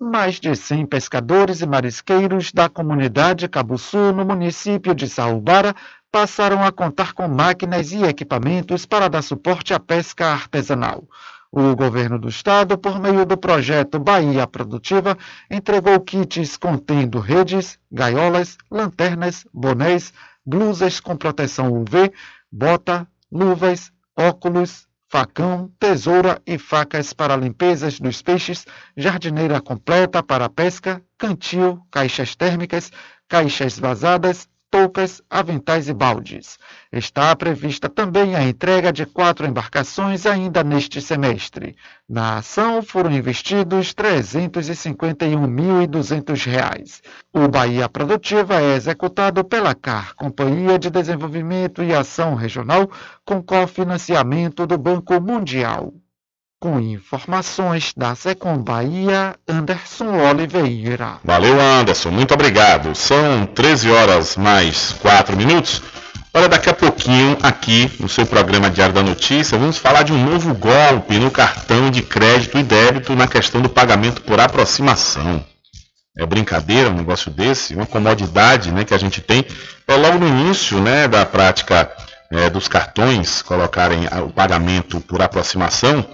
Mais de 100 pescadores e marisqueiros da comunidade Cabuçu, no município de Salvara, passaram a contar com máquinas e equipamentos para dar suporte à pesca artesanal. O governo do estado, por meio do projeto Bahia Produtiva, entregou kits contendo redes, gaiolas, lanternas, bonés, blusas com proteção UV, bota, luvas, óculos, facão, tesoura e facas para limpezas dos peixes, jardineira completa para pesca, cantil, caixas térmicas, caixas vazadas, toucas, aventais e baldes. Está prevista também a entrega de quatro embarcações ainda neste semestre. Na ação foram investidos R$ 351.200. O Bahia Produtiva é executado pela CAR, Companhia de Desenvolvimento e Ação Regional, com cofinanciamento do Banco Mundial. Com informações da Secom Bahia, Anderson Oliveira. Valeu, Anderson. Muito obrigado. São 13 horas mais 4 minutos. Olha, daqui a pouquinho, aqui no seu programa Diário da Notícia, vamos falar de um novo golpe no cartão de crédito e débito na questão do pagamento por aproximação. É brincadeira um negócio desse, uma comodidade né, que a gente tem. É logo no início né, da prática é, dos cartões colocarem o pagamento por aproximação,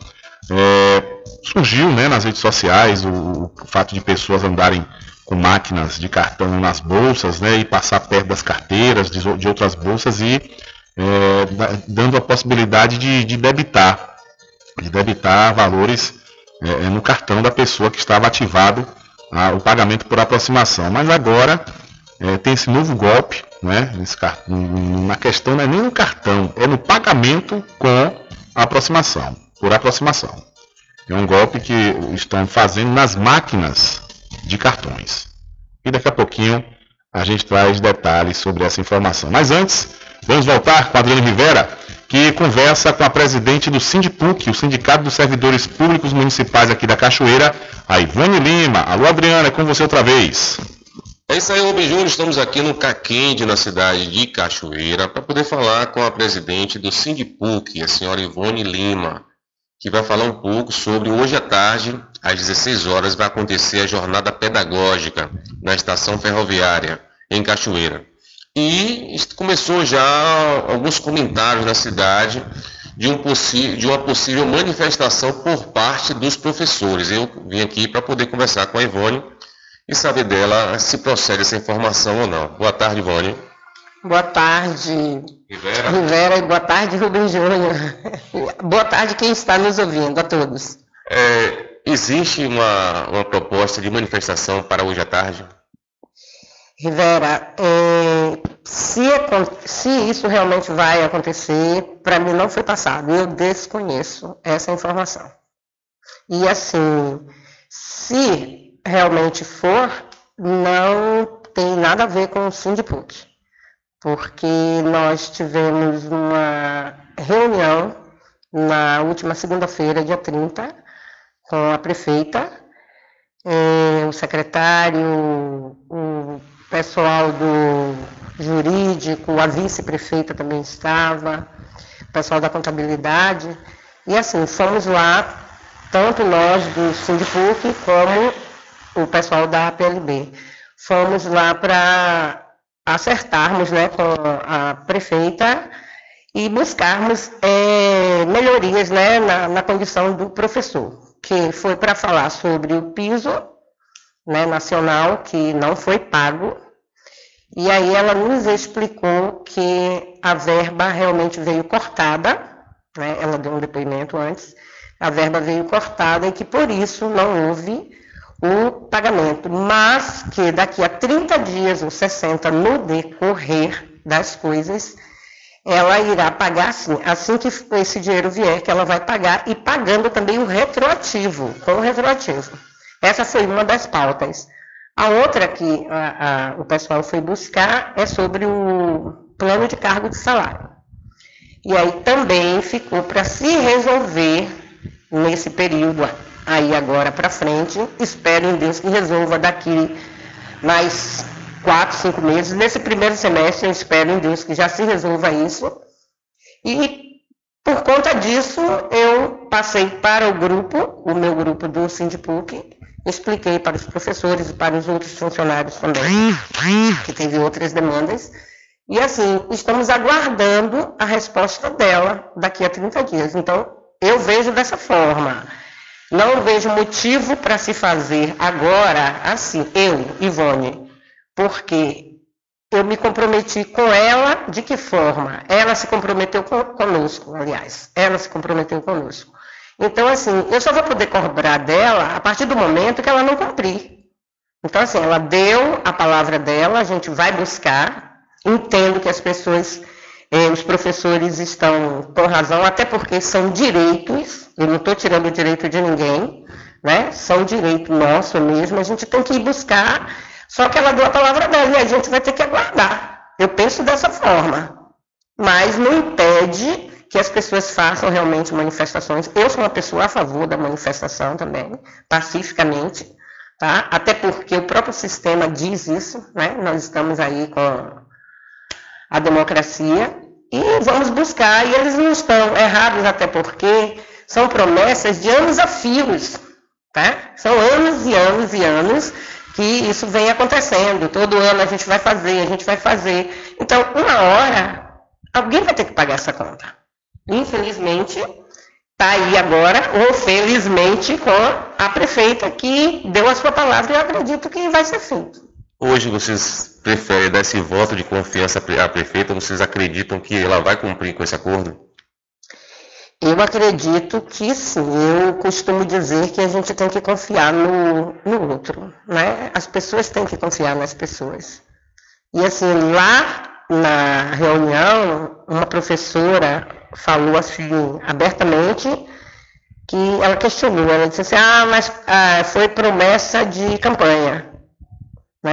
é, surgiu né, nas redes sociais o, o, fato de pessoas andarem com máquinas de cartão nas bolsas né, e passar perto das carteiras de, de outras bolsas e é, dando a possibilidade de, de, debitar, de debitar valores é, é, no cartão da pessoa que estava ativado a, o pagamento por aproximação. Mas agora é, tem esse novo golpe, né, nesse, na questão não é nem no cartão, é no pagamento com aproximação, por aproximação. É um golpe que estão fazendo nas máquinas de cartões. E daqui a pouquinho a gente traz detalhes sobre essa informação. Mas antes, vamos voltar com a Adriana Rivera, que conversa com a presidente do Sindipuc, o Sindicato dos Servidores Públicos Municipais aqui da Cachoeira, a Ivone Lima. Alô, Adriana, é com você outra vez. É isso aí, Rubem Júnior. Estamos aqui no Caquende, na cidade de Cachoeira, para poder falar com a presidente do Sindipuc, a senhora Ivone Lima, que vai falar um pouco sobre hoje à tarde, às 16 horas, vai acontecer a jornada pedagógica na estação ferroviária em Cachoeira. E começou já alguns comentários na cidade de, um de uma possível manifestação por parte dos professores. Eu vim aqui para poder conversar com a Ivone e saber dela se procede essa informação ou não. Boa tarde, Ivone. Boa tarde, Rivera. Rivera e boa tarde, Rubem Júnior. boa tarde quem está nos ouvindo, a todos. É, existe uma, uma proposta de manifestação para hoje à tarde? Rivera, é, se, se isso realmente vai acontecer, para mim não foi passado. Eu desconheço essa informação. E assim, se realmente for, não tem nada a ver com o Sindipuc, porque nós tivemos uma reunião na última segunda-feira, dia 30, com a prefeita, eh, o secretário, o pessoal do jurídico, a vice-prefeita também estava, o pessoal da contabilidade, e assim, fomos lá, tanto nós do Sindipuc como o pessoal da PLB. Fomos lá para acertarmos né, com a prefeita e buscarmos é, melhorias né, na, na, condição do professor, que foi para falar sobre o piso né, nacional, que não foi pago, e aí ela nos explicou que a verba realmente veio cortada, né, ela deu um depoimento antes, a verba veio cortada e que por isso não houve o pagamento, mas que daqui a 30 dias ou 60, no decorrer das coisas, ela irá pagar sim, assim que esse dinheiro vier, que ela vai pagar, e pagando também o retroativo, com o retroativo. Essa foi uma das pautas. A outra que a, a, o pessoal foi buscar é sobre o plano de cargo de salário. E aí também ficou para se resolver nesse período aí agora para frente. Espero em Deus que resolva daqui mais quatro, cinco meses. Nesse primeiro semestre, eu espero em Deus que já se resolva isso. E por conta disso, eu passei para o grupo, o meu grupo do Sindipuc, expliquei para os professores e para os outros funcionários também, que teve outras demandas. E assim, estamos aguardando a resposta dela daqui a 30 dias. Então, eu vejo dessa forma. Não vejo motivo para se fazer agora assim, eu, Ivone, porque eu me comprometi com ela, de que forma? Ela se comprometeu conosco, aliás, ela se comprometeu conosco. Então, assim, eu só vou poder cobrar dela a partir do momento que ela não cumprir. Então, assim, ela deu a palavra dela, a gente vai buscar, entendo que as pessoas os professores estão com razão, até porque são direitos, eu não estou tirando o direito de ninguém, né? São direito nosso mesmo, a gente tem que ir buscar, só que ela deu a palavra dela e a gente vai ter que aguardar. Eu penso dessa forma. Mas não impede que as pessoas façam realmente manifestações. Eu sou uma pessoa a favor da manifestação também, pacificamente, tá? Até porque o próprio sistema diz isso, né? Nós estamos aí com a democracia e vamos buscar. E eles não estão errados, até porque são promessas de anos a fios. Tá? São anos e anos e anos que isso vem acontecendo. Todo ano a gente vai fazer, a gente vai fazer. Então, uma hora, alguém vai ter que pagar essa conta. Infelizmente, está aí agora, ou felizmente, com a prefeita que deu a sua palavra e eu acredito que vai ser feito. Hoje vocês preferem dar esse voto de confiança à prefeita? Vocês acreditam que ela vai cumprir com esse acordo? Eu acredito que sim. Eu costumo dizer que a gente tem que confiar no, no outro. Né? As pessoas têm que confiar nas pessoas. E assim, lá na reunião, uma professora falou assim abertamente que ela questionou, ela disse assim, ah, mas ah, foi promessa de campanha.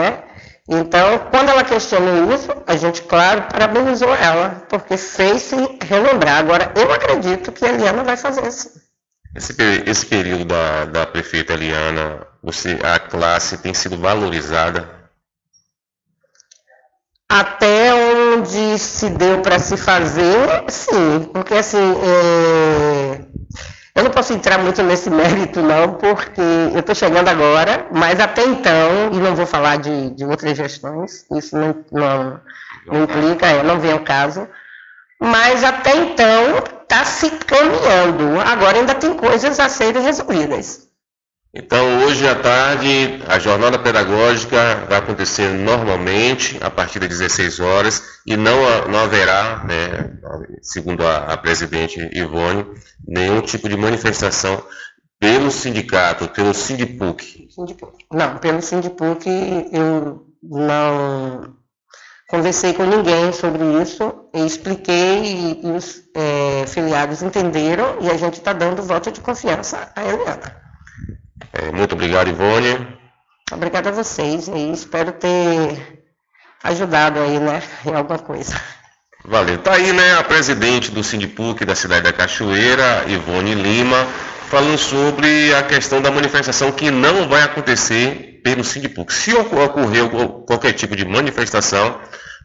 Né? Então, quando ela questionou isso, a gente, claro, parabenizou ela, porque fez-se relembrar. Agora, eu acredito que a Eliana vai fazer isso. Esse, esse período da, da prefeita Eliana, você, a classe tem sido valorizada? Até onde se deu para se fazer, sim, porque assim, é eu não posso entrar muito nesse mérito, não, porque eu estou chegando agora, mas até então, e não vou falar de, de outras gestões, isso não, não, não implica, é, não vem ao caso, mas até então está se caminhando. Agora ainda tem coisas a serem resolvidas. Então, hoje à tarde, a jornada pedagógica vai acontecer normalmente, a partir das 16 horas, e não, não haverá, né, segundo a, a presidente Ivone, nenhum tipo de manifestação pelo sindicato, pelo Sindipuc. Não, pelo Sindipuc eu não conversei com ninguém sobre isso, expliquei e, e os é, filiados entenderam e a gente está dando voto de confiança à Eliana. É, muito obrigado, Ivone. Obrigada a vocês e espero ter ajudado aí, né, em alguma coisa. Valeu. Tá aí, né, a presidente do Sindipuc da cidade da Cachoeira, Ivone Lima, falando sobre a questão da manifestação que não vai acontecer pelo Sindipuc. Se ocorrer qualquer tipo de manifestação,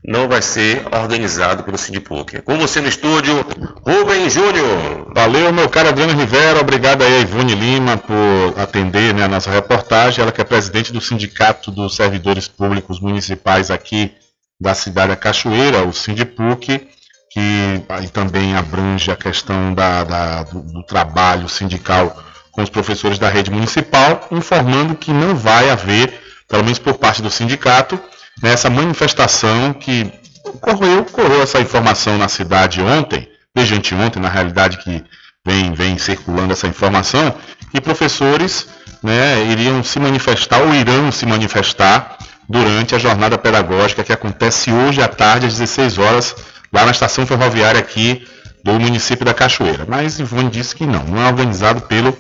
não vai ser organizado pelo Sindipuc. Com você no estúdio, Rubem Júnior. Valeu, meu caro Adriano Rivera. Obrigado aí a Ivone Lima por atender né, a nossa reportagem. Ela que é presidente do Sindicato dos Servidores Públicos Municipais aqui da cidade da Cachoeira, o Sindipuc, que também abrange a questão da, da, do, do trabalho sindical com os professores da rede municipal, informando que não vai haver, pelo menos por parte do sindicato, nessa manifestação que ocorreu, ocorreu essa informação na cidade ontem, desde anteontem, na realidade, que vem, vem circulando essa informação, que professores né, iriam se manifestar ou irão se manifestar durante a jornada pedagógica que acontece hoje à tarde, às 16 horas, lá na estação ferroviária aqui do município da Cachoeira. Mas Ivone disse que não, não é organizado pelo,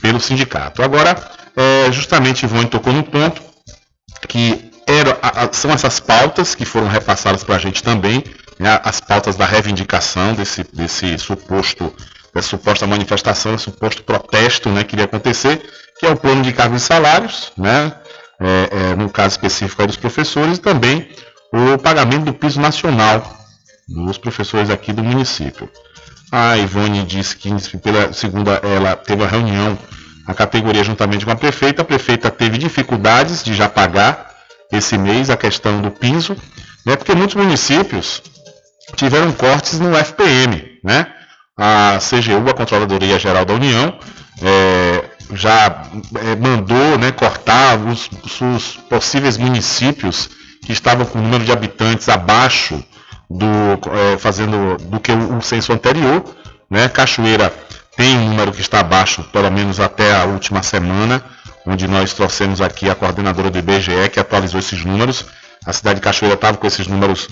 pelo sindicato. Agora, é, justamente Ivone tocou no ponto que era, são essas pautas que foram repassadas para a gente também, né, as pautas da reivindicação desse, desse suposto, dessa suposta manifestação, esse suposto protesto né, que iria acontecer, que é o plano de cargos e salários, né, é, é, no caso específico dos professores, e também o pagamento do piso nacional dos professores aqui do município. A Ivone disse que, pela segunda, ela teve a reunião, a categoria juntamente com a prefeita, a prefeita teve dificuldades de já pagar esse mês a questão do piso, né, porque muitos municípios tiveram cortes no FPM, né? A CGU, a Controladoria Geral da União, é, já é, mandou né, cortar os, os, possíveis municípios que estavam com o número de habitantes abaixo do é, fazendo do que o, o censo anterior, né? Cachoeira tem um número que está abaixo, pelo menos até a última semana, onde nós trouxemos aqui a coordenadora do IBGE que atualizou esses números. A cidade de Cachoeira estava com esses números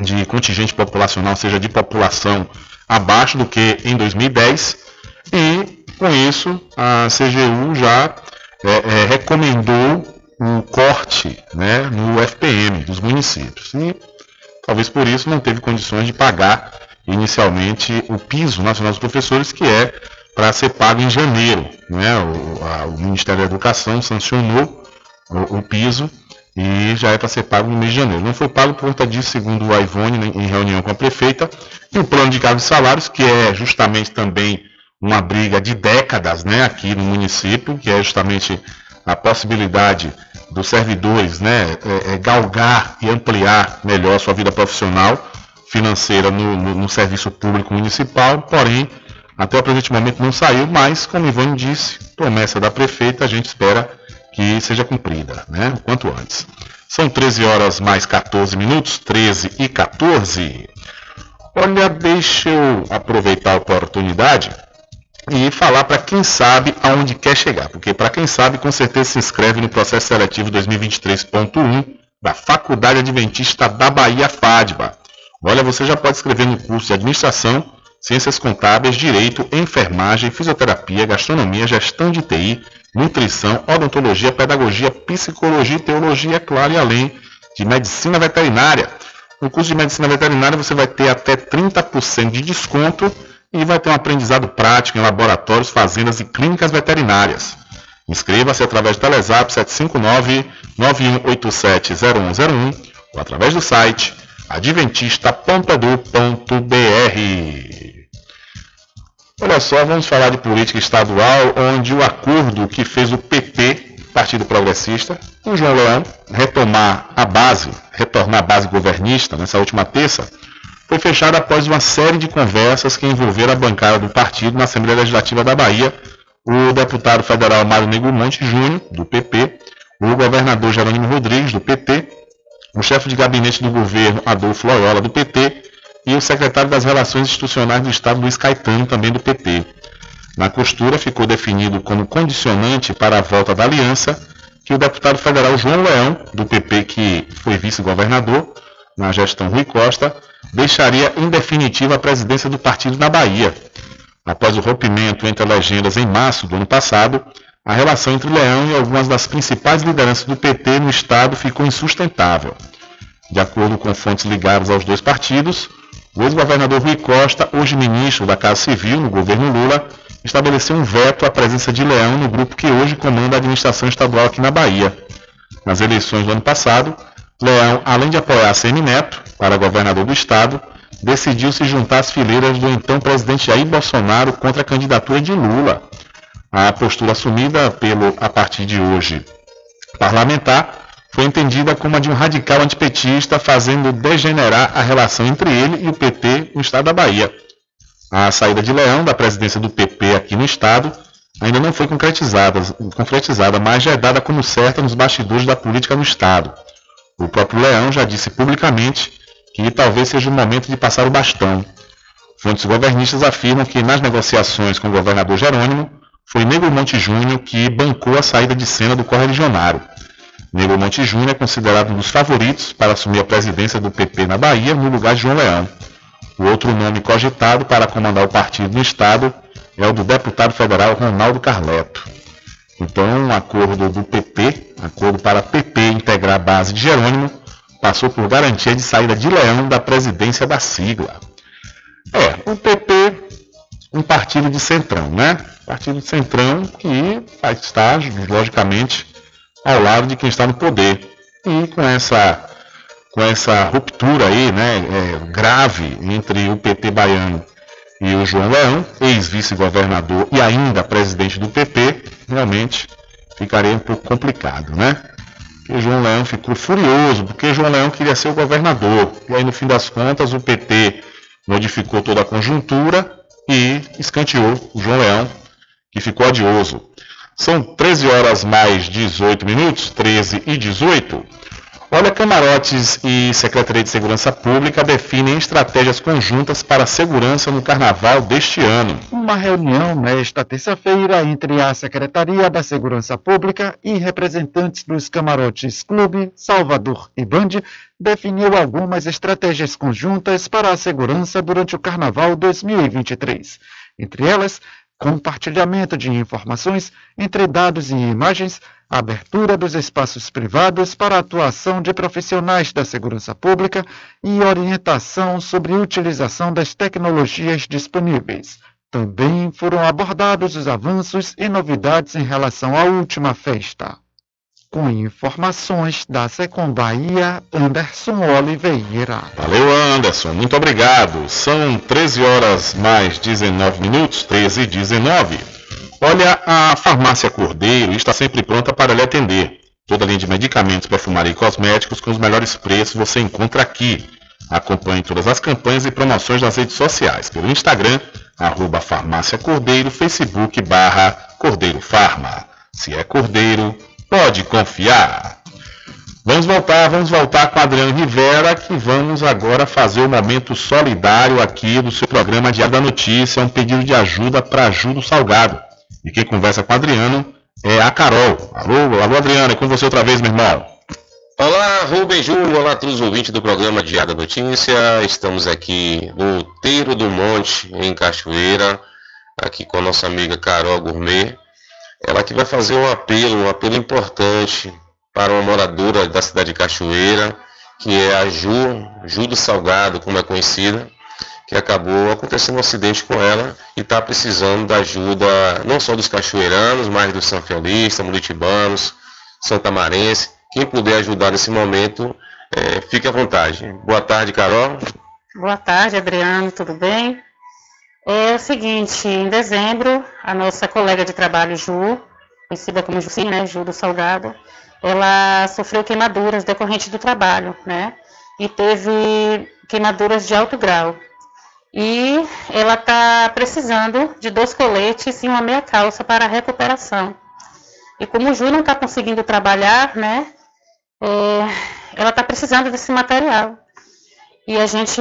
de contingente populacional, ou seja, de população abaixo do que em 2010, e com isso, a CGU já é, é, recomendou um corte né, no FPM dos municípios. E talvez por isso não teve condições de pagar inicialmente o piso nacional dos professores, que é para ser pago em janeiro. Né? O, a, o, Ministério da Educação sancionou o, o piso e já é para ser pago no mês de janeiro. Não foi pago por conta disso, segundo a Ivone, né, em reunião com a prefeita, e o plano de cargos e salários, que é justamente também uma briga de décadas né, aqui no município, que é justamente a possibilidade dos servidores né, é, é galgar e ampliar melhor sua vida profissional financeira no, no, no, serviço público municipal, porém, até o presente momento não saiu, mas, como Ivone disse, promessa da prefeita, a gente espera que seja cumprida, né, o quanto antes. São 13 horas mais 14 minutos, 13 e 14. Olha, deixa eu aproveitar a oportunidade e falar para quem sabe aonde quer chegar, porque para quem sabe, com certeza se inscreve no processo seletivo 2023.1 da Faculdade Adventista da Bahia FADBA. Olha, você já pode escrever no curso de Administração, Ciências Contábeis, Direito, Enfermagem, Fisioterapia, Gastronomia, Gestão de TI, Nutrição, Odontologia, Pedagogia, Psicologia e Teologia, claro, e além de Medicina Veterinária. No curso de Medicina Veterinária você vai ter até 30% de desconto e vai ter um aprendizado prático em laboratórios, fazendas e clínicas veterinárias. Inscreva-se através do Telezap 759-9187-0101 ou através do site adventista.edu.br. Olha só, vamos falar de política estadual, onde o acordo que fez o PP, Partido Progressista, o João Leão, retomar a base, retornar à base governista nessa última terça, foi fechada após uma série de conversas que envolveram a bancada do partido na Assembleia Legislativa da Bahia, o deputado federal Mário Negromonte Júnior, do PP, o governador Jerônimo Rodrigues, do PT, o chefe de gabinete do governo Adolfo Loyola, do PT, e o secretário das Relações Institucionais do Estado, Luiz Caetano, também do PT. Na costura ficou definido como condicionante para a volta da aliança que o deputado federal João Leão, do PP, que foi vice-governador na gestão Rui Costa, deixaria em definitivo a presidência do partido na Bahia. Após o rompimento entre legendas em março do ano passado, a relação entre Leão e algumas das principais lideranças do PT no estado ficou insustentável. De acordo com fontes ligadas aos dois partidos, o ex-governador Rui Costa, hoje ministro da Casa Civil no governo Lula, estabeleceu um veto à presença de Leão no grupo que hoje comanda a administração estadual aqui na Bahia. Nas eleições do ano passado, Leão, além de apoiar Semineto para governador do estado, decidiu se juntar às fileiras do então presidente Jair Bolsonaro contra a candidatura de Lula. A postura assumida pelo, a partir de hoje, parlamentar, foi entendida como a de um radical antipetista, fazendo degenerar a relação entre ele e o PT no estado da Bahia. A saída de Leão da presidência do PP aqui no estado ainda não foi concretizada, concretizada mas já é dada como certa nos bastidores da política no estado. O próprio Leão já disse publicamente que talvez seja o momento de passar o bastão. Fontes governistas afirmam que nas negociações com o governador Jerônimo, foi Negro Monte Júnior que bancou a saída de cena do correligionário. Negro Monte Júnior é considerado um dos favoritos para assumir a presidência do PP na Bahia no lugar de João Leão. O outro nome cogitado para comandar o partido no estado é o do deputado federal Ronaldo Carleto. Então, um acordo do PP, acordo para PP integrar a base de Jerônimo, passou por garantia de saída de Leão da presidência da sigla. É, o PP, um partido de centrão, né? Partido de centrão que vai estar, logicamente, ao lado de quem está no poder. E com essa, com essa ruptura aí, né, é, grave entre o PT baiano e o João Leão, ex-vice-governador e ainda presidente do PP, realmente ficaria um pouco complicado, né? o João Leão ficou furioso, porque João Leão queria ser o governador. E aí, no fim das contas, o PT modificou toda a conjuntura e escanteou o João Leão, que ficou adioso. São 13 horas mais 18 minutos, 13 e 18. Olha, camarotes e Secretaria de Segurança Pública definem estratégias conjuntas para a segurança no carnaval deste ano. Uma reunião nesta terça-feira entre a Secretaria da Segurança Pública e representantes dos camarotes Clube, Salvador e Band definiu algumas estratégias conjuntas para a segurança durante o carnaval 2023. Entre elas, compartilhamento de informações entre dados e imagens, abertura dos espaços privados para atuação de profissionais da segurança pública e orientação sobre utilização das tecnologias disponíveis. Também foram abordados os avanços e novidades em relação à última festa. Com informações da Secom Bahia, Anderson Oliveira. Valeu, Anderson. Muito obrigado. São 13 horas mais 19 minutos, 13 e 19. Olha, a farmácia Cordeiro está sempre pronta para lhe atender. Toda linha de medicamentos, perfumaria e cosméticos com os melhores preços você encontra aqui. Acompanhe todas as campanhas e promoções nas redes sociais, pelo Instagram, arroba farmácia Cordeiro, Facebook barra Cordeiro Farma. Se é Cordeiro, pode confiar. Vamos voltar, vamos voltar com Adriano Rivera, que vamos agora fazer o momento solidário aqui do seu programa Diário da Notícia, um pedido de ajuda para Ajuda Salgado. E quem conversa com o Adriano é a Carol. Alô, alô Adriano, é com você outra vez, meu irmão. Olá, Rubem Júnior, olá a todos os ouvintes do programa Diário da Notícia. Estamos aqui no Teiro do Monte, em Cachoeira, aqui com a nossa amiga Carol Gourmet. Ela que vai fazer um apelo, um apelo importante para uma moradora da cidade de Cachoeira, que é a Ju, Ju do Salgado, como é conhecida, que acabou acontecendo um acidente com ela e está precisando da ajuda não só dos cachoeiranos, mas dos sanfiolistas, muritibanos, santamarense. Quem puder ajudar nesse momento, é, fique à vontade. Boa tarde, Carol. Boa tarde, Adriano, tudo bem? É o seguinte, em dezembro, a nossa colega de trabalho, Ju, conhecida como Jucinha, né, Ju do Salgado, ela sofreu queimaduras decorrentes do trabalho, né? E teve queimaduras de alto grau. E ela está precisando de dois coletes e uma meia calça para recuperação. E como o Ju não está conseguindo trabalhar, né? É, ela está precisando desse material. E a gente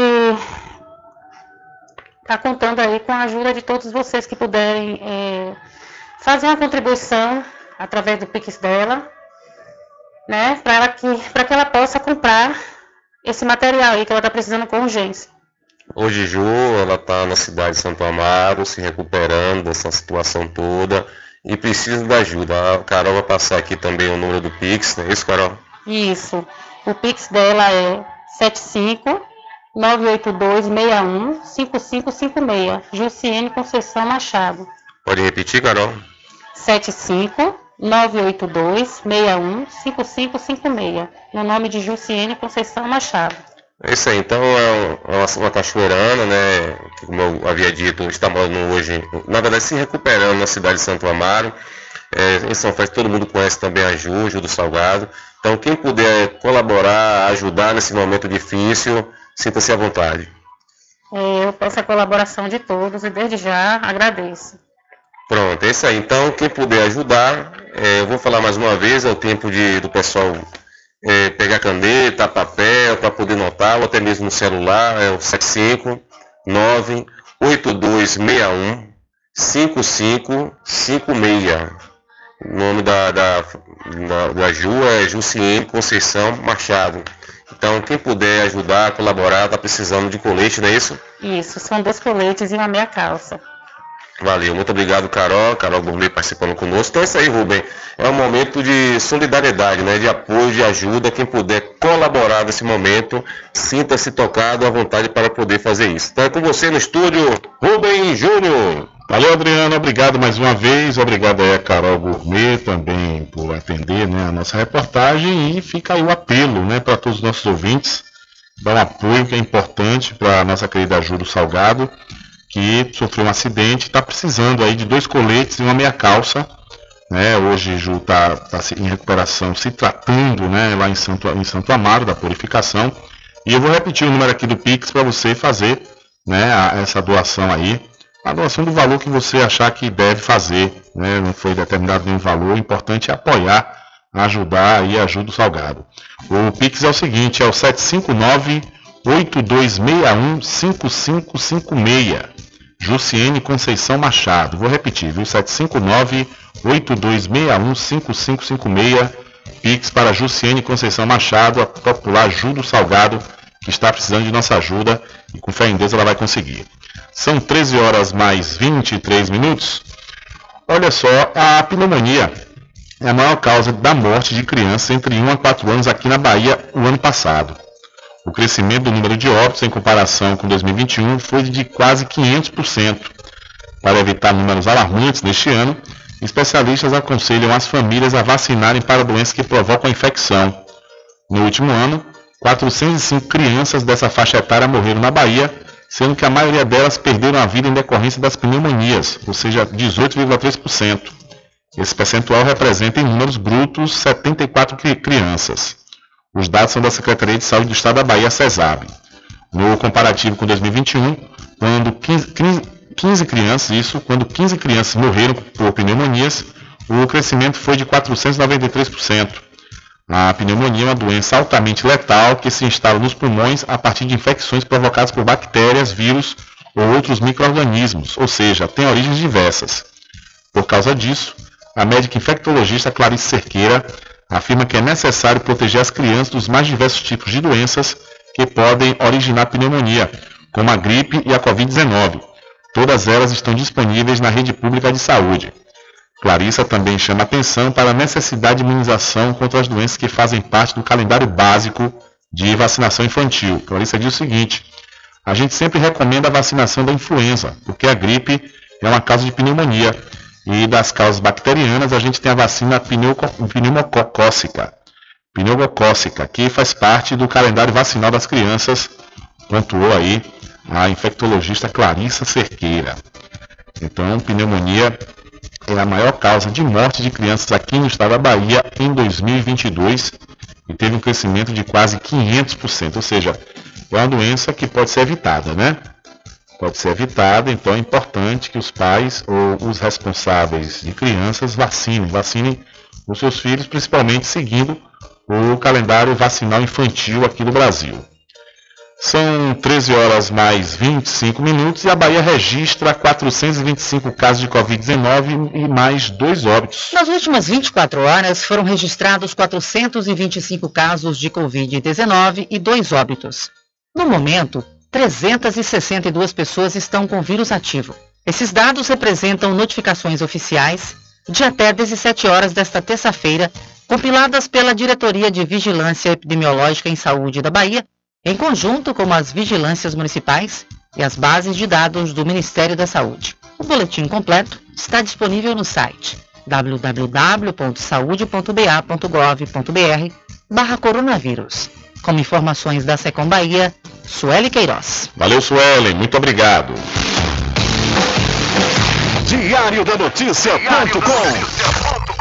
está contando aí com a ajuda de todos vocês que puderem é, fazer uma contribuição através do Pix dela, né, para que, que ela possa comprar esse material aí que ela está precisando com urgência. Hoje, Ju, ela está na cidade de Santo Amaro, se recuperando dessa situação toda e precisa da ajuda. A Carol vai passar aqui também o número do Pix, não é isso, Carol? Isso. O Pix dela é 75 982 61 5556. Jussiene Conceição Machado. Pode repetir, Carol? 75 982 61 5556. No nome de Jussiene Conceição Machado. É isso aí, então é uma, uma cachoeirana, né? Que, como eu havia dito, está morando hoje, na verdade, se recuperando na cidade de Santo Amaro. É, em São Félix todo mundo conhece também a Ju, Ju do Salgado. Então quem puder colaborar, ajudar nesse momento difícil, sinta-se à vontade. É, eu peço a colaboração de todos e desde já agradeço. Pronto, é isso aí. Então quem puder ajudar, é, eu vou falar mais uma vez, é o tempo de, do pessoal é, pegar caneta, papel, para poder notar, ou até mesmo no celular, é o 759 8261 5556. O nome da, da, da, da Ju é Juciene Conceição Machado. Então, quem puder ajudar, colaborar, está precisando de colete, não é isso? Isso, são dois coletes e uma meia calça. Valeu, muito obrigado, Carol. Carol Gourmet participando conosco. Então é isso aí, Rubem. É um momento de solidariedade, né? de apoio, de ajuda. Quem puder colaborar nesse momento, sinta-se tocado à vontade para poder fazer isso. Então é com você no estúdio, Rubem Júnior. Valeu, Adriano. Obrigado mais uma vez. Obrigado aí a Carol Gourmet também por atender né, a nossa reportagem. E fica aí o apelo né, para todos os nossos ouvintes. Dar um apoio que é importante para a nossa querida ajuda Salgado que sofreu um acidente, está precisando aí de dois coletes e uma meia calça. Né? Hoje Ju está tá em recuperação, se tratando né, lá em Santo, em Santo Amaro, da purificação. E eu vou repetir o número aqui do Pix para você fazer né, a, essa doação aí. A doação do valor que você achar que deve fazer. Né? Não foi determinado nenhum valor, o importante é apoiar, ajudar e ajuda o salgado. O Pix é o seguinte, é o 759 8261 5556. Jussiene Conceição Machado. Vou repetir, viu? 759-8261-5556. Pix para Jussiene Conceição Machado, a popular Judo Salgado, que está precisando de nossa ajuda e com fé em Deus ela vai conseguir. São 13 horas mais 23 minutos. Olha só, a pneumonia é a maior causa da morte de crianças entre 1 a 4 anos aqui na Bahia o ano passado. O crescimento do número de óbitos em comparação com 2021 foi de quase 500%. Para evitar números alarmantes neste ano, especialistas aconselham as famílias a vacinarem para doenças que provocam a infecção. No último ano, 405 crianças dessa faixa etária morreram na Bahia, sendo que a maioria delas perderam a vida em decorrência das pneumonias, ou seja, 18,3%. Esse percentual representa em números brutos 74 crianças. Os dados são da Secretaria de Saúde do Estado da Bahia, CESAB. No comparativo com 2021, quando 15, 15 crianças, isso, quando 15 crianças morreram por pneumonias, o crescimento foi de 493%. A pneumonia é uma doença altamente letal que se instala nos pulmões a partir de infecções provocadas por bactérias, vírus ou outros micro-organismos, ou seja, tem origens diversas. Por causa disso, a médica infectologista Clarice Cerqueira afirma que é necessário proteger as crianças dos mais diversos tipos de doenças que podem originar pneumonia, como a gripe e a Covid-19. Todas elas estão disponíveis na rede pública de saúde. Clarissa também chama atenção para a necessidade de imunização contra as doenças que fazem parte do calendário básico de vacinação infantil. Clarissa diz o seguinte: a gente sempre recomenda a vacinação da influenza, porque a gripe é uma causa de pneumonia e das causas bacterianas, a gente tem a vacina pneumocócica, pneumocócica, que faz parte do calendário vacinal das crianças, pontuou aí a infectologista Clarissa Cerqueira. Então, pneumonia é a maior causa de morte de crianças aqui no estado da Bahia em 2022 e teve um crescimento de quase 500%, ou seja, é uma doença que pode ser evitada, né? Pode ser evitada, então é importante que os pais ou os responsáveis de crianças vacinem, vacinem os seus filhos, principalmente seguindo o calendário vacinal infantil aqui do Brasil. São 13 horas mais 25 minutos e a Bahia registra 425 casos de Covid-19 e mais dois óbitos. Nas últimas 24 horas foram registrados 425 casos de Covid-19 e dois óbitos. No momento, 362 pessoas estão com vírus ativo. Esses dados representam notificações oficiais de até 17 horas desta terça-feira, compiladas pela Diretoria de Vigilância Epidemiológica em Saúde da Bahia, em conjunto com as vigilâncias municipais e as bases de dados do Ministério da Saúde. O boletim completo está disponível no site www.saude.ba.gov.br barra coronavírus. Com informações da Secom Bahia, Sueli Queiroz. Valeu, Sueli, muito obrigado. Diário da Notícia.com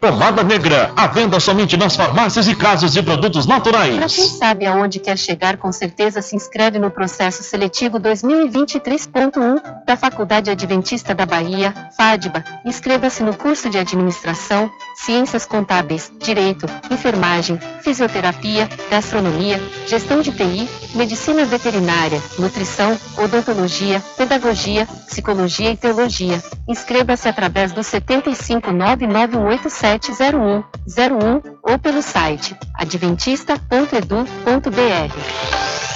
Pomada Negra, a venda somente nas farmácias e casas de produtos naturais. Para quem sabe aonde quer chegar, com certeza se inscreve no processo seletivo 2023.1 da Faculdade Adventista da Bahia, FADBA. Inscreva-se no curso de Administração, Ciências Contábeis, Direito, Enfermagem, Fisioterapia, Gastronomia, Gestão de TI, Medicina Veterinária, Nutrição, Odontologia, Pedagogia, Psicologia e Teologia. Inscreva-se através do 759 9870101 ou pelo site adventista.edu.br.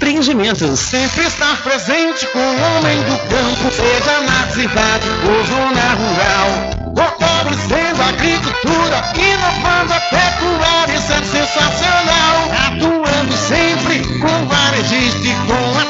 Empreendimentos. Sempre estar presente com o homem do campo, seja na cidade ou zona rural. Fortalecendo a agricultura, inovando a pecuária, isso é sensacional. Atuando sempre com varejista e com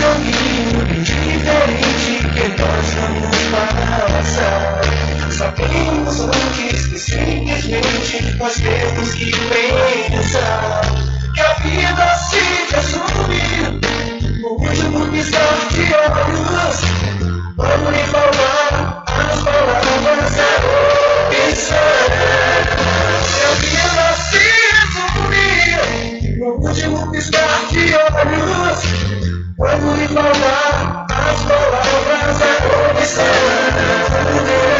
Caminho diferente que nós vamos passar. Sabemos antes que simplesmente nós temos que pensar que a vida se resume no último piscar de olhos. Quando lhe falar as palavras é opção. Que a vida se resume no último piscar de olhos. Quando lhe falar as palavras é opção.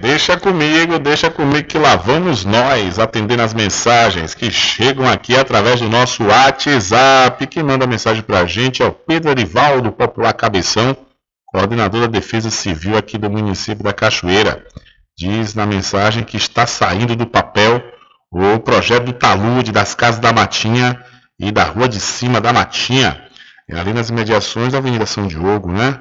Deixa comigo, deixa comigo que lá vamos nós atendendo as mensagens que chegam aqui através do nosso WhatsApp. Quem manda mensagem pra gente é o Pedro Arivaldo, popular Cabeção, coordenador da Defesa Civil aqui do município da Cachoeira. Diz na mensagem que está saindo do papel o projeto do talude das Casas da Matinha e da Rua de Cima da Matinha. É ali nas imediações da Avenida São Diogo, né?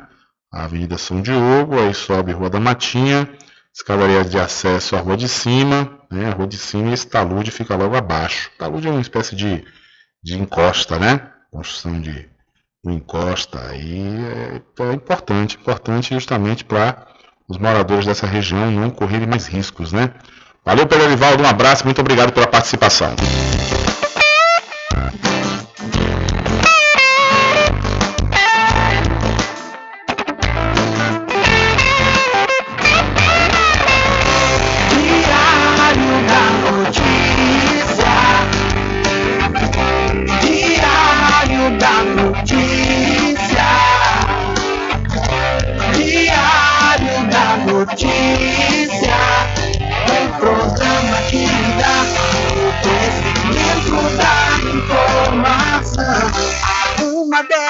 A Avenida São Diogo, aí sobe Rua da Matinha, escadaria de acesso à Rua de Cima, né? A Rua de Cima e esse talude fica logo abaixo. Talude é uma espécie de, de encosta, né? Construção de encosta. E é, é importante, importante justamente para os moradores dessa região não correrem mais riscos, né? Valeu, Pedro Arivaldo, um abraço, muito obrigado pela participação.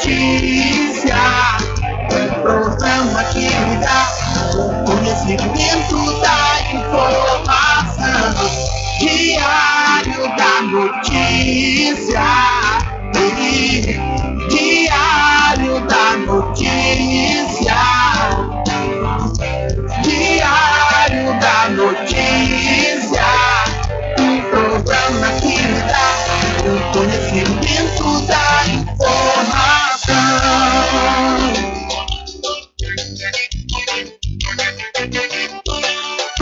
Notícia. programa que dá o conhecimento da informação. Diário da notícia. Diário da notícia. Diário da notícia.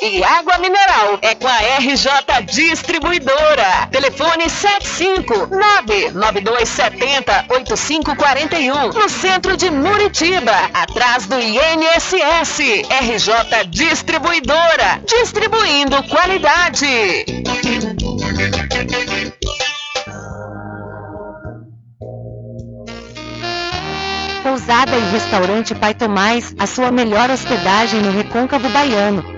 e água mineral é com a RJ Distribuidora. Telefone 75992708541 no centro de Muritiba, atrás do INSS. RJ Distribuidora, distribuindo qualidade. Pousada e Restaurante Pai Tomás, a sua melhor hospedagem no Recôncavo Baiano,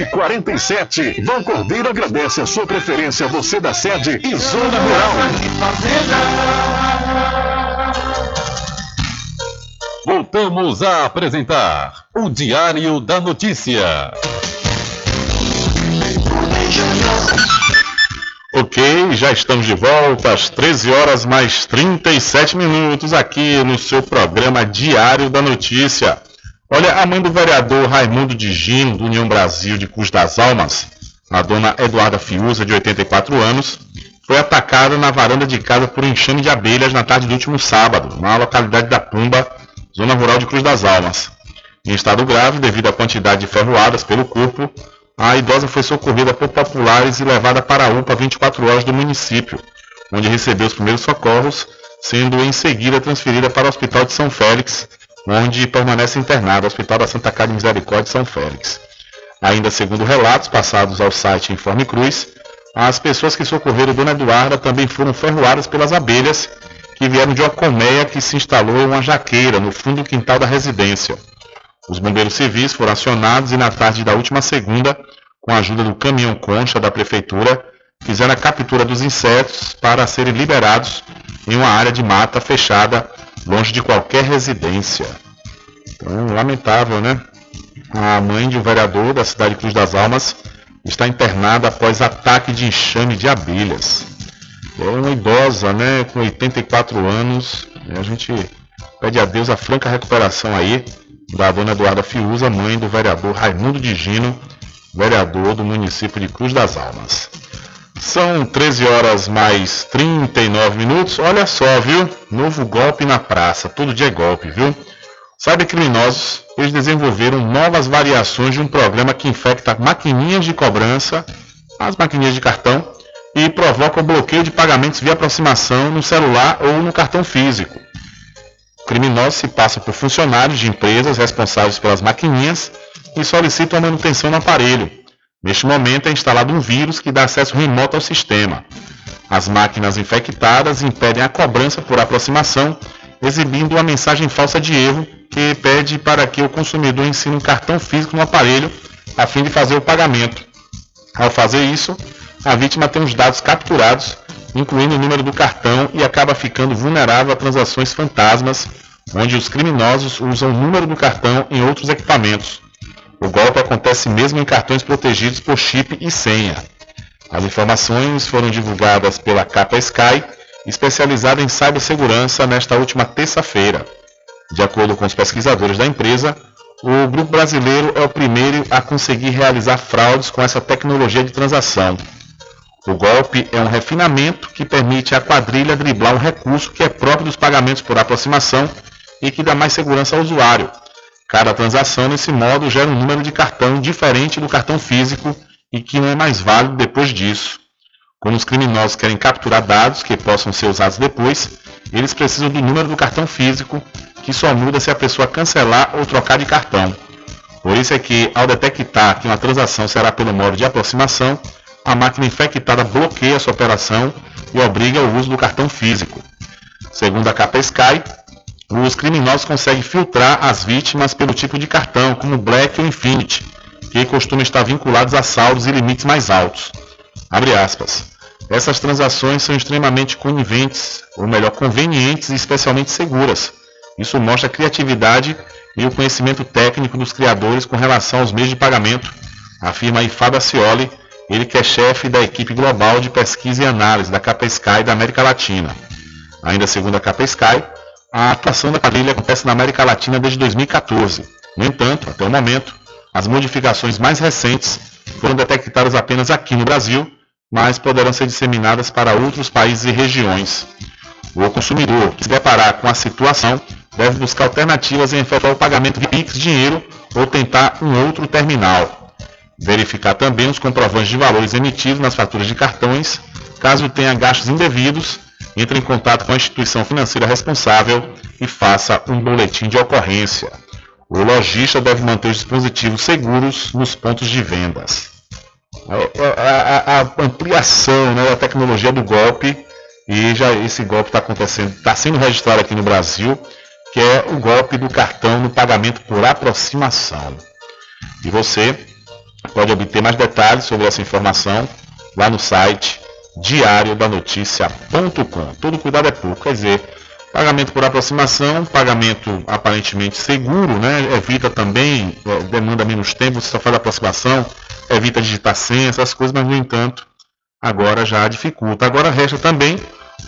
1147. Vão Cordeiro agradece a sua preferência, você da sede e Zona Rural. Voltamos a apresentar o Diário da Notícia. Ok, já estamos de volta às 13 horas mais 37 minutos aqui no seu programa Diário da Notícia. Olha, a mãe do vereador Raimundo de Gino, do União Brasil de Cruz das Almas, a dona Eduarda Fiuza, de 84 anos, foi atacada na varanda de casa por um enxame de abelhas na tarde do último sábado, na localidade da Pumba, zona rural de Cruz das Almas. Em estado grave, devido à quantidade de ferroadas pelo corpo, a idosa foi socorrida por populares e levada para a UPA 24 horas do município, onde recebeu os primeiros socorros, sendo em seguida transferida para o Hospital de São Félix, onde permanece internada, Hospital da Santa Casa de Misericórdia de São Félix. Ainda segundo relatos passados ao site Informe Cruz, as pessoas que socorreram Dona Eduarda também foram ferroadas pelas abelhas que vieram de uma colmeia que se instalou em uma jaqueira no fundo do quintal da residência. Os bombeiros civis foram acionados e na tarde da última segunda, com a ajuda do caminhão concha da prefeitura, fizeram a captura dos insetos para serem liberados em uma área de mata fechada, longe de qualquer residência. Então, lamentável, né? A mãe de um vereador da cidade de Cruz das Almas está internada após ataque de enxame de abelhas. É uma idosa, né, com 84 anos. A gente pede a Deus a franca recuperação aí da dona Eduarda Fiuza, mãe do vereador Raimundo de Gino, vereador do município de Cruz das Almas. São 13 horas mais 39 minutos. Olha só, viu? Novo golpe na praça. Todo dia é golpe, viu? Cybercriminosos, eles desenvolveram novas variações de um programa que infecta maquininhas de cobrança, as maquininhas de cartão, e provoca o bloqueio de pagamentos via aproximação no celular ou no cartão físico. O criminoso se passa por funcionários de empresas responsáveis pelas maquininhas e solicitam a manutenção no aparelho. Neste momento é instalado um vírus que dá acesso remoto ao sistema. As máquinas infectadas impedem a cobrança por aproximação, exibindo uma mensagem falsa de erro que pede para que o consumidor ensine um cartão físico no aparelho a fim de fazer o pagamento. Ao fazer isso, a vítima tem os dados capturados, incluindo o número do cartão, e acaba ficando vulnerável a transações fantasmas, onde os criminosos usam o número do cartão em outros equipamentos. O golpe acontece mesmo em cartões protegidos por chip e senha. As informações foram divulgadas pela Capa Sky, especializada em cibersegurança, nesta última terça-feira. De acordo com os pesquisadores da empresa, o grupo brasileiro é o primeiro a conseguir realizar fraudes com essa tecnologia de transação. O golpe é um refinamento que permite à quadrilha driblar um recurso que é próprio dos pagamentos por aproximação e que dá mais segurança ao usuário. Cada transação, nesse modo, gera um número de cartão diferente do cartão físico e que não é mais válido depois disso. Como os criminosos querem capturar dados que possam ser usados depois, eles precisam do número do cartão físico, que só muda se a pessoa cancelar ou trocar de cartão. Por isso é que, ao detectar que uma transação será pelo modo de aproximação, a máquina infectada bloqueia essa operação e obriga o uso do cartão físico. Segundo a capa Sky, os criminosos conseguem filtrar as vítimas pelo tipo de cartão, como Black ou Infinity, que costumam estar vinculados a saldos e limites mais altos. Essas transações são extremamente coniventes, ou melhor, convenientes e especialmente seguras. Isso mostra a criatividade e o conhecimento técnico dos criadores com relação aos meios de pagamento, afirma Ifada Cioli, ele que é chefe da equipe global de pesquisa e análise da Capa Sky da América Latina. Ainda segundo a Capa Sky, a atuação da quadrilha acontece na América Latina desde 2014. No entanto, até o momento, as modificações mais recentes foram detectadas apenas aqui no Brasil, mas poderão ser disseminadas para outros países e regiões. O consumidor que se deparar com a situação deve buscar alternativas em efetuar o pagamento de Pix dinheiro ou tentar um outro terminal. Verificar também os comprovantes de valores emitidos nas faturas de cartões. Caso tenha gastos indevidos, entre em contato com a instituição financeira responsável e faça um boletim de ocorrência. O lojista deve manter os dispositivos seguros nos pontos de vendas. A, a, a ampliação né, da tecnologia do golpe e já esse golpe está acontecendo, está sendo registrado aqui no Brasil, que é o golpe do cartão no pagamento por aproximação. E você pode obter mais detalhes sobre essa informação lá no site diariodanoticia.com. Todo cuidado é pouco, quer dizer, pagamento por aproximação, pagamento aparentemente seguro, né? Evita também, é, demanda menos tempo, você só faz aproximação, evita digitar senha, essas coisas, mas no entanto, agora já dificulta. Agora resta também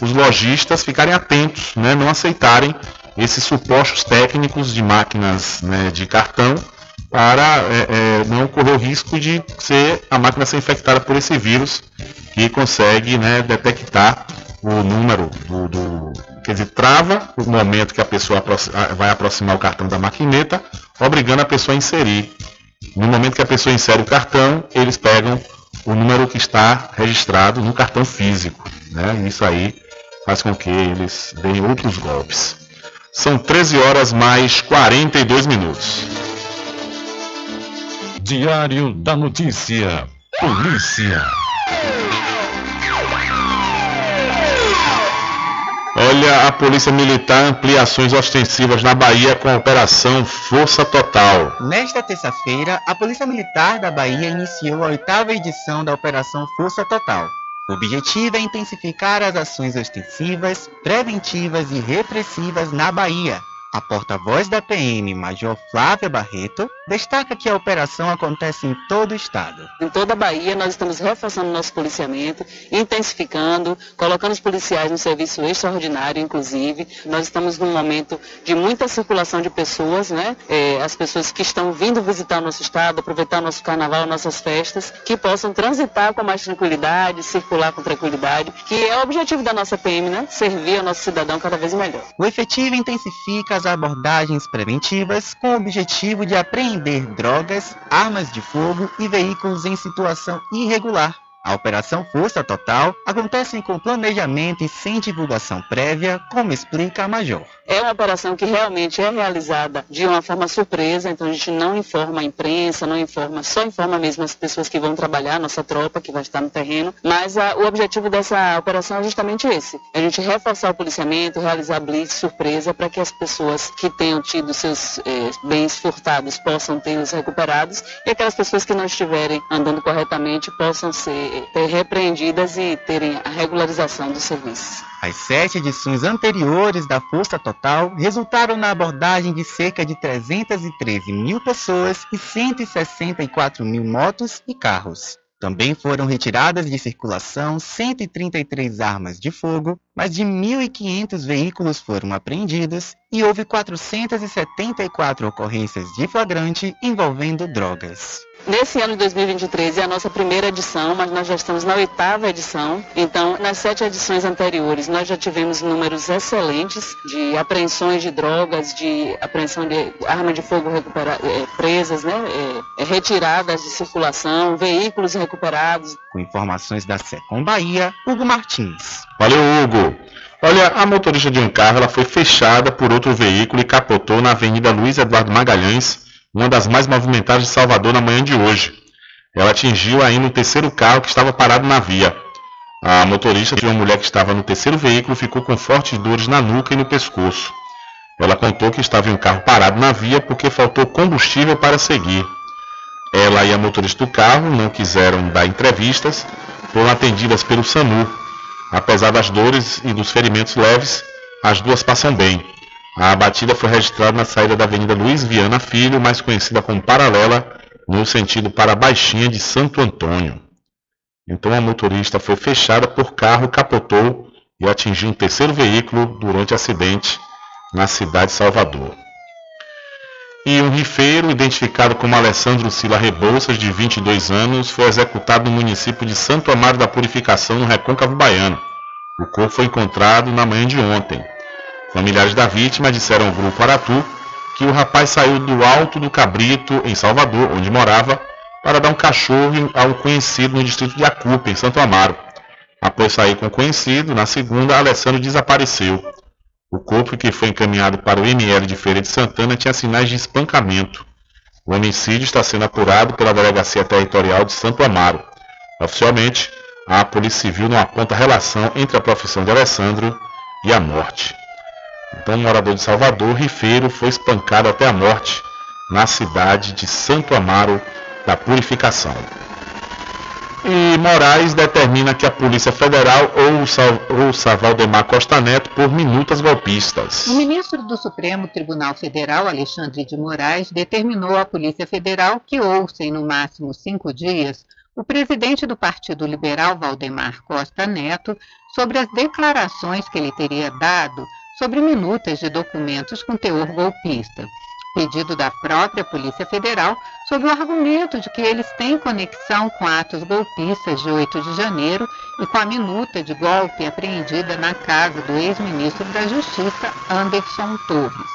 os lojistas ficarem atentos, né? Não aceitarem esses supostos técnicos de máquinas né, de cartão para é, é, não correr o risco de ser a máquina ser infectada por esse vírus que consegue né, detectar o número do, do, Quer dizer, trava o momento que a pessoa vai aproximar o cartão da maquineta, obrigando a pessoa a inserir. No momento que a pessoa insere o cartão, eles pegam o número que está registrado no cartão físico. Né? Isso aí faz com que eles deem outros golpes. São 13 horas mais 42 minutos. Diário da Notícia. Polícia. Olha, a Polícia Militar amplia ações ostensivas na Bahia com a Operação Força Total. Nesta terça-feira, a Polícia Militar da Bahia iniciou a oitava edição da Operação Força Total. O objetivo é intensificar as ações ostensivas, preventivas e repressivas na Bahia, A porta-voz da PM, Major Flávia Barreto, destaca que a operação acontece em todo o estado. Em toda a Bahia, nós estamos reforçando nosso policiamento, intensificando, colocando os policiais no serviço extraordinário, inclusive. Nós estamos num momento de muita circulação de pessoas, né? É, as pessoas que estão vindo visitar o nosso estado, aproveitar o nosso carnaval, nossas festas, que possam transitar com mais tranquilidade, circular com tranquilidade, que é o objetivo da nossa PM, né? Servir ao nosso cidadão cada vez melhor. O efetivo intensifica as abordagens preventivas com o objetivo de apreender drogas, armas de fogo e veículos em situação irregular. A Operação Força Total acontece com planejamento e sem divulgação prévia, como explica a Major. É uma operação que realmente é realizada de uma forma surpresa, então a gente não informa a imprensa, não informa, só informa mesmo as pessoas que vão trabalhar, nossa tropa que vai estar no terreno, mas a, o objetivo dessa operação é justamente esse, a gente reforçar o policiamento, realizar blitz surpresa para que as pessoas que tenham tido seus eh, bens furtados possam tê-los recuperados e aquelas pessoas que não estiverem andando corretamente possam ser repreendidas e terem a regularização dos serviços. As sete edições anteriores da Força Total resultaram na abordagem de cerca de 313 mil pessoas e 164 mil motos e carros. Também foram retiradas de circulação 133 armas de fogo, mais de 1.500 veículos foram apreendidos e houve 474 ocorrências de flagrante envolvendo drogas. Nesse ano de 2023 é a nossa primeira edição, mas nós já estamos na oitava edição. Então, nas sete edições anteriores, nós já tivemos números excelentes de apreensões de drogas, de apreensão de arma de fogo eh, presas, né, eh, retiradas de circulação, veículos recuperados. Com informações da Secom Bahia, Hugo Martins. Valeu, Hugo. Olha, a motorista de um carro ela foi fechada por outro veículo e capotou na Avenida Luiz Eduardo Magalhães, uma das mais movimentadas de Salvador na manhã de hoje. Ela atingiu ainda o terceiro carro que estava parado na via. A motorista de uma mulher que estava no terceiro veículo ficou com fortes dores na nuca e no pescoço. Ela contou que estava em um carro parado na via porque faltou combustível para seguir. Ela e a motorista do carro não quiseram dar entrevistas, foram atendidas pelo SAMU. Apesar das dores e dos ferimentos leves, as duas passam bem. A batida foi registrada na saída da Avenida Luiz Viana Filho, mais conhecida como Paralela, no sentido para a Baixinha de Santo Antônio. Então a motorista foi fechada por carro, capotou e atingiu um terceiro veículo durante acidente na cidade de Salvador. E um rifeiro, identificado como Alessandro Sila Rebouças, de 22 anos, foi executado no município de Santo Amaro da Purificação, no Recôncavo Baiano. O corpo foi encontrado na manhã de ontem. Familiares da vítima disseram ao grupo Aratu que o rapaz saiu do Alto do Cabrito, em Salvador, onde morava, para dar um cachorro a um conhecido no distrito de Acupa, em Santo Amaro. Após sair com o conhecido, na segunda, Alessandro desapareceu. O corpo que foi encaminhado para o ML de Feira de Santana tinha sinais de espancamento. O homicídio está sendo apurado pela Delegacia Territorial de Santo Amaro. Oficialmente, a Polícia Civil não aponta relação entre a profissão de Alessandro e a morte. Então, um morador de Salvador, Rifeiro, foi espancado até a morte na cidade de Santo Amaro da Purificação. E Moraes determina que a Polícia Federal ouça, ouça Valdemar Costa Neto por minutas golpistas. O ministro do Supremo Tribunal Federal, Alexandre de Moraes, determinou à Polícia Federal que ouça em no máximo cinco dias o presidente do Partido Liberal, Valdemar Costa Neto, sobre as declarações que ele teria dado sobre minutas de documentos com teor golpista. Pedido da própria Polícia Federal sob o argumento de que eles têm conexão com atos golpistas de 8 de janeiro e com a minuta de golpe apreendida na casa do ex-ministro da Justiça, Anderson Torres.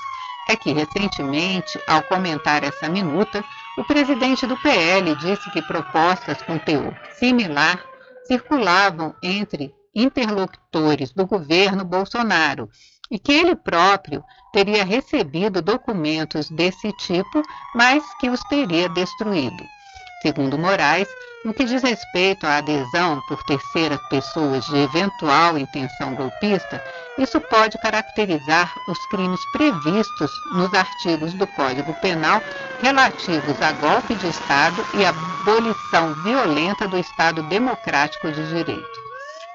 É que, recentemente, ao comentar essa minuta, o presidente do PL disse que propostas com teor similar circulavam entre interlocutores do governo Bolsonaro e que ele próprio teria recebido documentos desse tipo, mas que os teria destruído. Segundo Moraes, no que diz respeito à adesão por terceiras pessoas de eventual intenção golpista, isso pode caracterizar os crimes previstos nos artigos do Código Penal relativos a golpe de Estado e abolição violenta do Estado Democrático de Direito.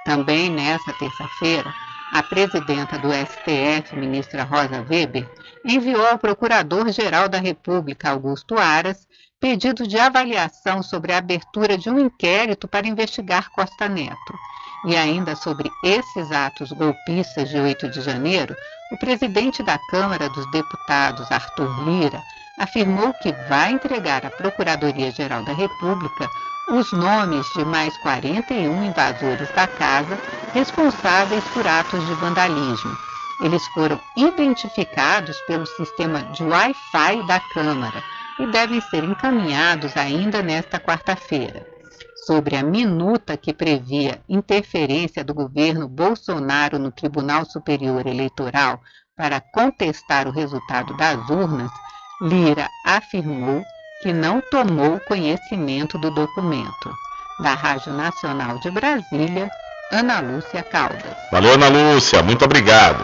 Também nesta terça-feira, a presidenta do STF, ministra Rosa Weber, enviou ao Procurador-Geral da República, Augusto Aras, pedido de avaliação sobre a abertura de um inquérito para investigar Costa Neto. E ainda sobre esses atos golpistas de 8 de janeiro, o presidente da Câmara dos Deputados, Arthur Lira, afirmou que vai entregar à Procuradoria-Geral da República os nomes de mais 41 invasores da casa responsáveis por atos de vandalismo. Eles foram identificados pelo sistema de Wi-Fi da Câmara e devem ser encaminhados ainda nesta quarta-feira. Sobre a minuta que previa interferência do governo Bolsonaro no Tribunal Superior Eleitoral para contestar o resultado das urnas, Lira afirmou que não tomou conhecimento do documento. Da Rádio Nacional de Brasília, Ana Lúcia Caldas. Valeu, Ana Lúcia, muito obrigado.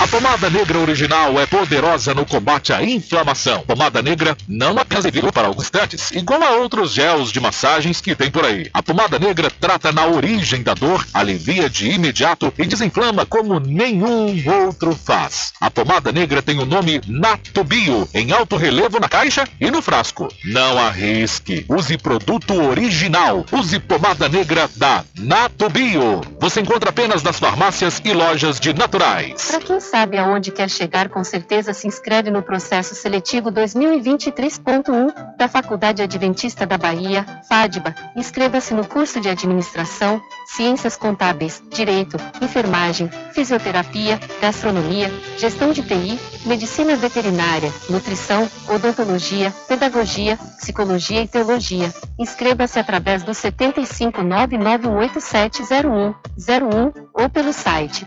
A pomada negra original é poderosa no combate à inflamação. Pomada negra não apenas serviu para alguns instantes, igual a outros gels de massagens que tem por aí. A pomada negra trata na origem da dor, alivia de imediato e desinflama como nenhum outro faz. A pomada negra tem o nome Natubio em alto relevo na caixa e no frasco. Não arrisque. Use produto original. Use pomada negra da Natubio. Você encontra apenas nas farmácias e lojas de naturais. Sabe aonde quer chegar, com certeza se inscreve no processo seletivo 2023.1 da Faculdade Adventista da Bahia, FADBA. Inscreva-se no curso de Administração, Ciências Contábeis, Direito, Enfermagem, Fisioterapia, Gastronomia, Gestão de TI, Medicina Veterinária, Nutrição, Odontologia, Pedagogia, Psicologia e Teologia. Inscreva-se através do 75991870101 ou pelo site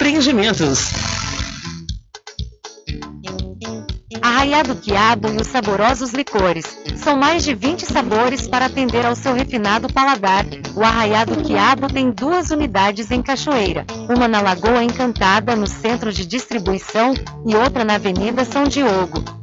Empreendimentos. Arraiado Quiabo e os saborosos licores. São mais de 20 sabores para atender ao seu refinado paladar. O Arraiado Quiabo tem duas unidades em Cachoeira, uma na Lagoa Encantada, no centro de distribuição, e outra na Avenida São Diogo.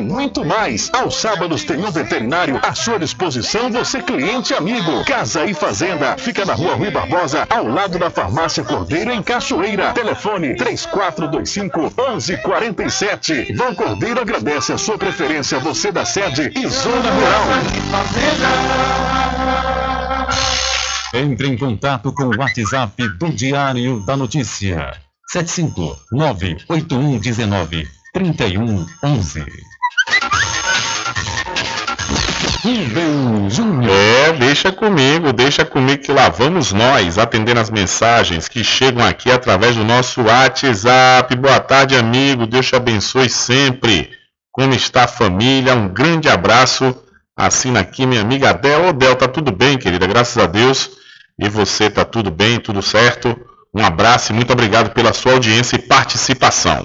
muito mais. Aos sábados tem um veterinário à sua disposição, você cliente amigo. Casa e Fazenda, fica na rua Rui Barbosa, ao lado da Farmácia Cordeiro, em Cachoeira. Telefone 3425 1147. Vão Cordeiro agradece a sua preferência, você da sede e Zona Rural. Entre em contato com o WhatsApp do Diário da Notícia. 759-8119-3111. Rubem Júnior. É, deixa comigo, deixa comigo que lá vamos nós atendendo as mensagens que chegam aqui através do nosso WhatsApp. Boa tarde, amigo. Deus te abençoe sempre. Como está a família? Um grande abraço. Assina aqui minha amiga Del. Ô Del, tá tudo bem, querida? Graças a Deus. E você, tá tudo bem, tudo certo? Um abraço e muito obrigado pela sua audiência e participação.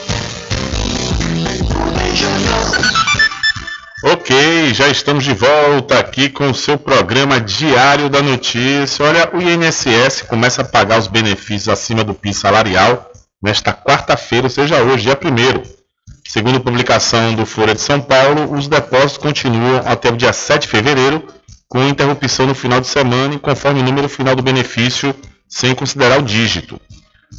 Ok, já estamos de volta aqui com o seu programa Diário da Notícia. Olha, o INSS começa a pagar os benefícios acima do piso salarial nesta quarta-feira, ou seja, hoje, dia 1 Segundo publicação do Folha de São Paulo, os depósitos continuam até o dia 7 de fevereiro, com interrupção no final de semana e conforme o número final do benefício, sem considerar o dígito.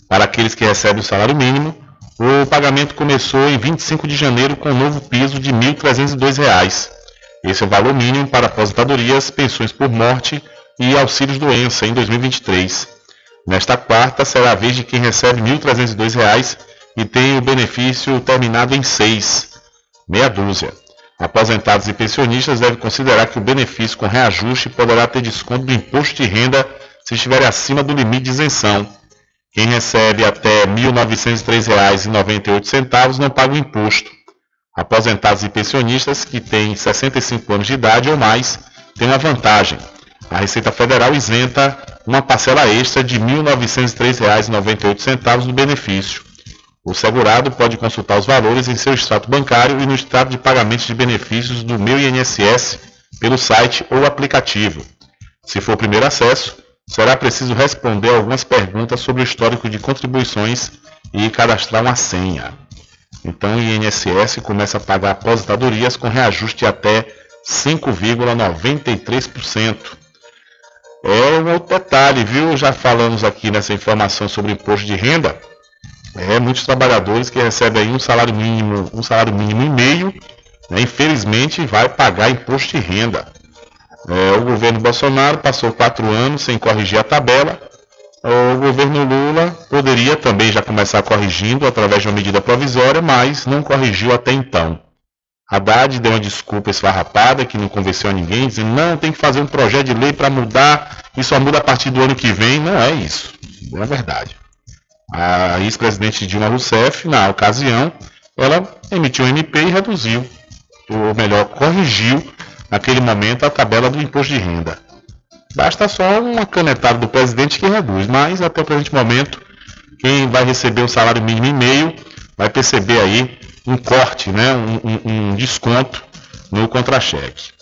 Para aqueles que recebem o salário mínimo, o pagamento começou em 25 de janeiro com um novo piso de R$ 1.302. Esse é o valor mínimo para aposentadorias, pensões por morte e auxílios doença em 2023. Nesta quarta será a vez de quem recebe R$ 1.302 e tem o benefício terminado em 6, meia dúzia. Aposentados e pensionistas devem considerar que o benefício com reajuste poderá ter desconto do imposto de renda se estiver acima do limite de isenção. Quem recebe até R$ 1.903,98 não paga o imposto. Aposentados e pensionistas que têm 65 anos de idade ou mais têm uma vantagem. A Receita Federal isenta uma parcela extra de R$ 1.903,98 do benefício. O segurado pode consultar os valores em seu extrato bancário e no extrato de pagamentos de benefícios do Meu INSS pelo site ou aplicativo. Se for o primeiro acesso, será preciso responder algumas perguntas sobre o histórico de contribuições e cadastrar uma senha. Então o INSS começa a pagar aposentadorias com reajuste até 5,93%. É um outro detalhe, viu? Já falamos aqui nessa informação sobre imposto de renda. É, muitos trabalhadores que recebem aí um salário mínimo, um salário mínimo e meio, né, infelizmente vai pagar imposto de renda. É, o governo Bolsonaro passou quatro anos sem corrigir a tabela. O governo Lula poderia também já começar corrigindo através de uma medida provisória, mas não corrigiu até então. Haddad deu uma desculpa esfarrapada que não convenceu a ninguém, dizendo não, tem que fazer um projeto de lei para mudar, e só muda a partir do ano que vem. Não é isso, não é verdade. A ex-presidente Dilma Rousseff, na ocasião, ela emitiu um MP e reduziu, ou melhor, corrigiu naquele momento a tabela do imposto de renda. Basta só uma canetada do presidente que reduz, mas até o presente momento, quem vai receber o salário mínimo e meio vai perceber aí um corte, né, um, um, um desconto no contra-cheque.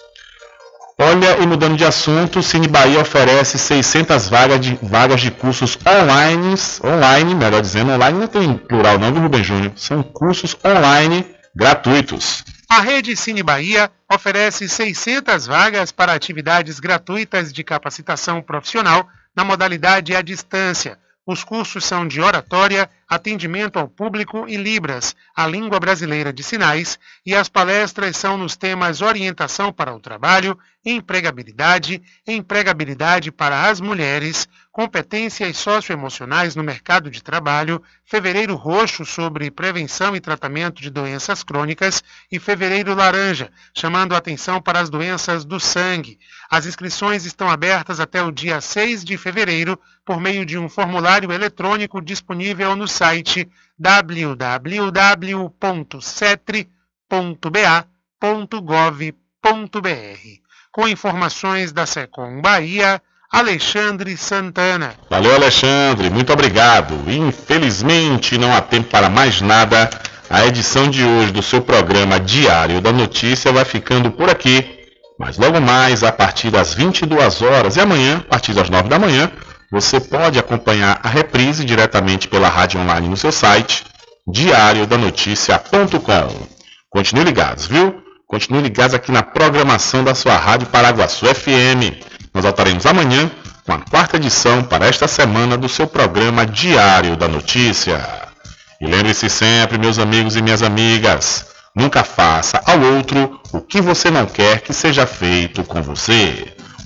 Olha, e mudando de assunto, o Cine Bahia oferece 600 vagas de, vagas de cursos online, online, melhor dizendo, online não tem plural não, viu Rubem Júnior? São cursos online gratuitos. A Rede Cine Bahia oferece 600 vagas para atividades gratuitas de capacitação profissional na modalidade à distância. Os cursos são de oratória, atendimento ao público e Libras, a língua brasileira de sinais, e as palestras são nos temas orientação para o trabalho, empregabilidade, empregabilidade para as mulheres, competências socioemocionais no mercado de trabalho, fevereiro roxo sobre prevenção e tratamento de doenças crônicas e fevereiro laranja, chamando atenção para as doenças do sangue. As inscrições estão abertas até o dia 6 de fevereiro por meio de um formulário eletrônico disponível no site www.cetre.ba.gov.br. Com informações da Secom Bahia, Alexandre Santana. Valeu, Alexandre, muito obrigado. Infelizmente, não há tempo para mais nada. A edição de hoje do seu programa Diário da Notícia vai ficando por aqui. Mas logo mais, a partir das 22 horas e amanhã, a partir das 9 da manhã, você pode acompanhar a reprise diretamente pela rádio online no seu site, diariodanoticia.com. Continue ligados, viu? Continue ligados aqui na programação da sua rádio Paraguaçu FM. Nós voltaremos amanhã com a quarta edição para esta semana do seu programa Diário da Notícia. E lembre-se sempre, meus amigos e minhas amigas, nunca faça ao outro o que você não quer que seja feito com você.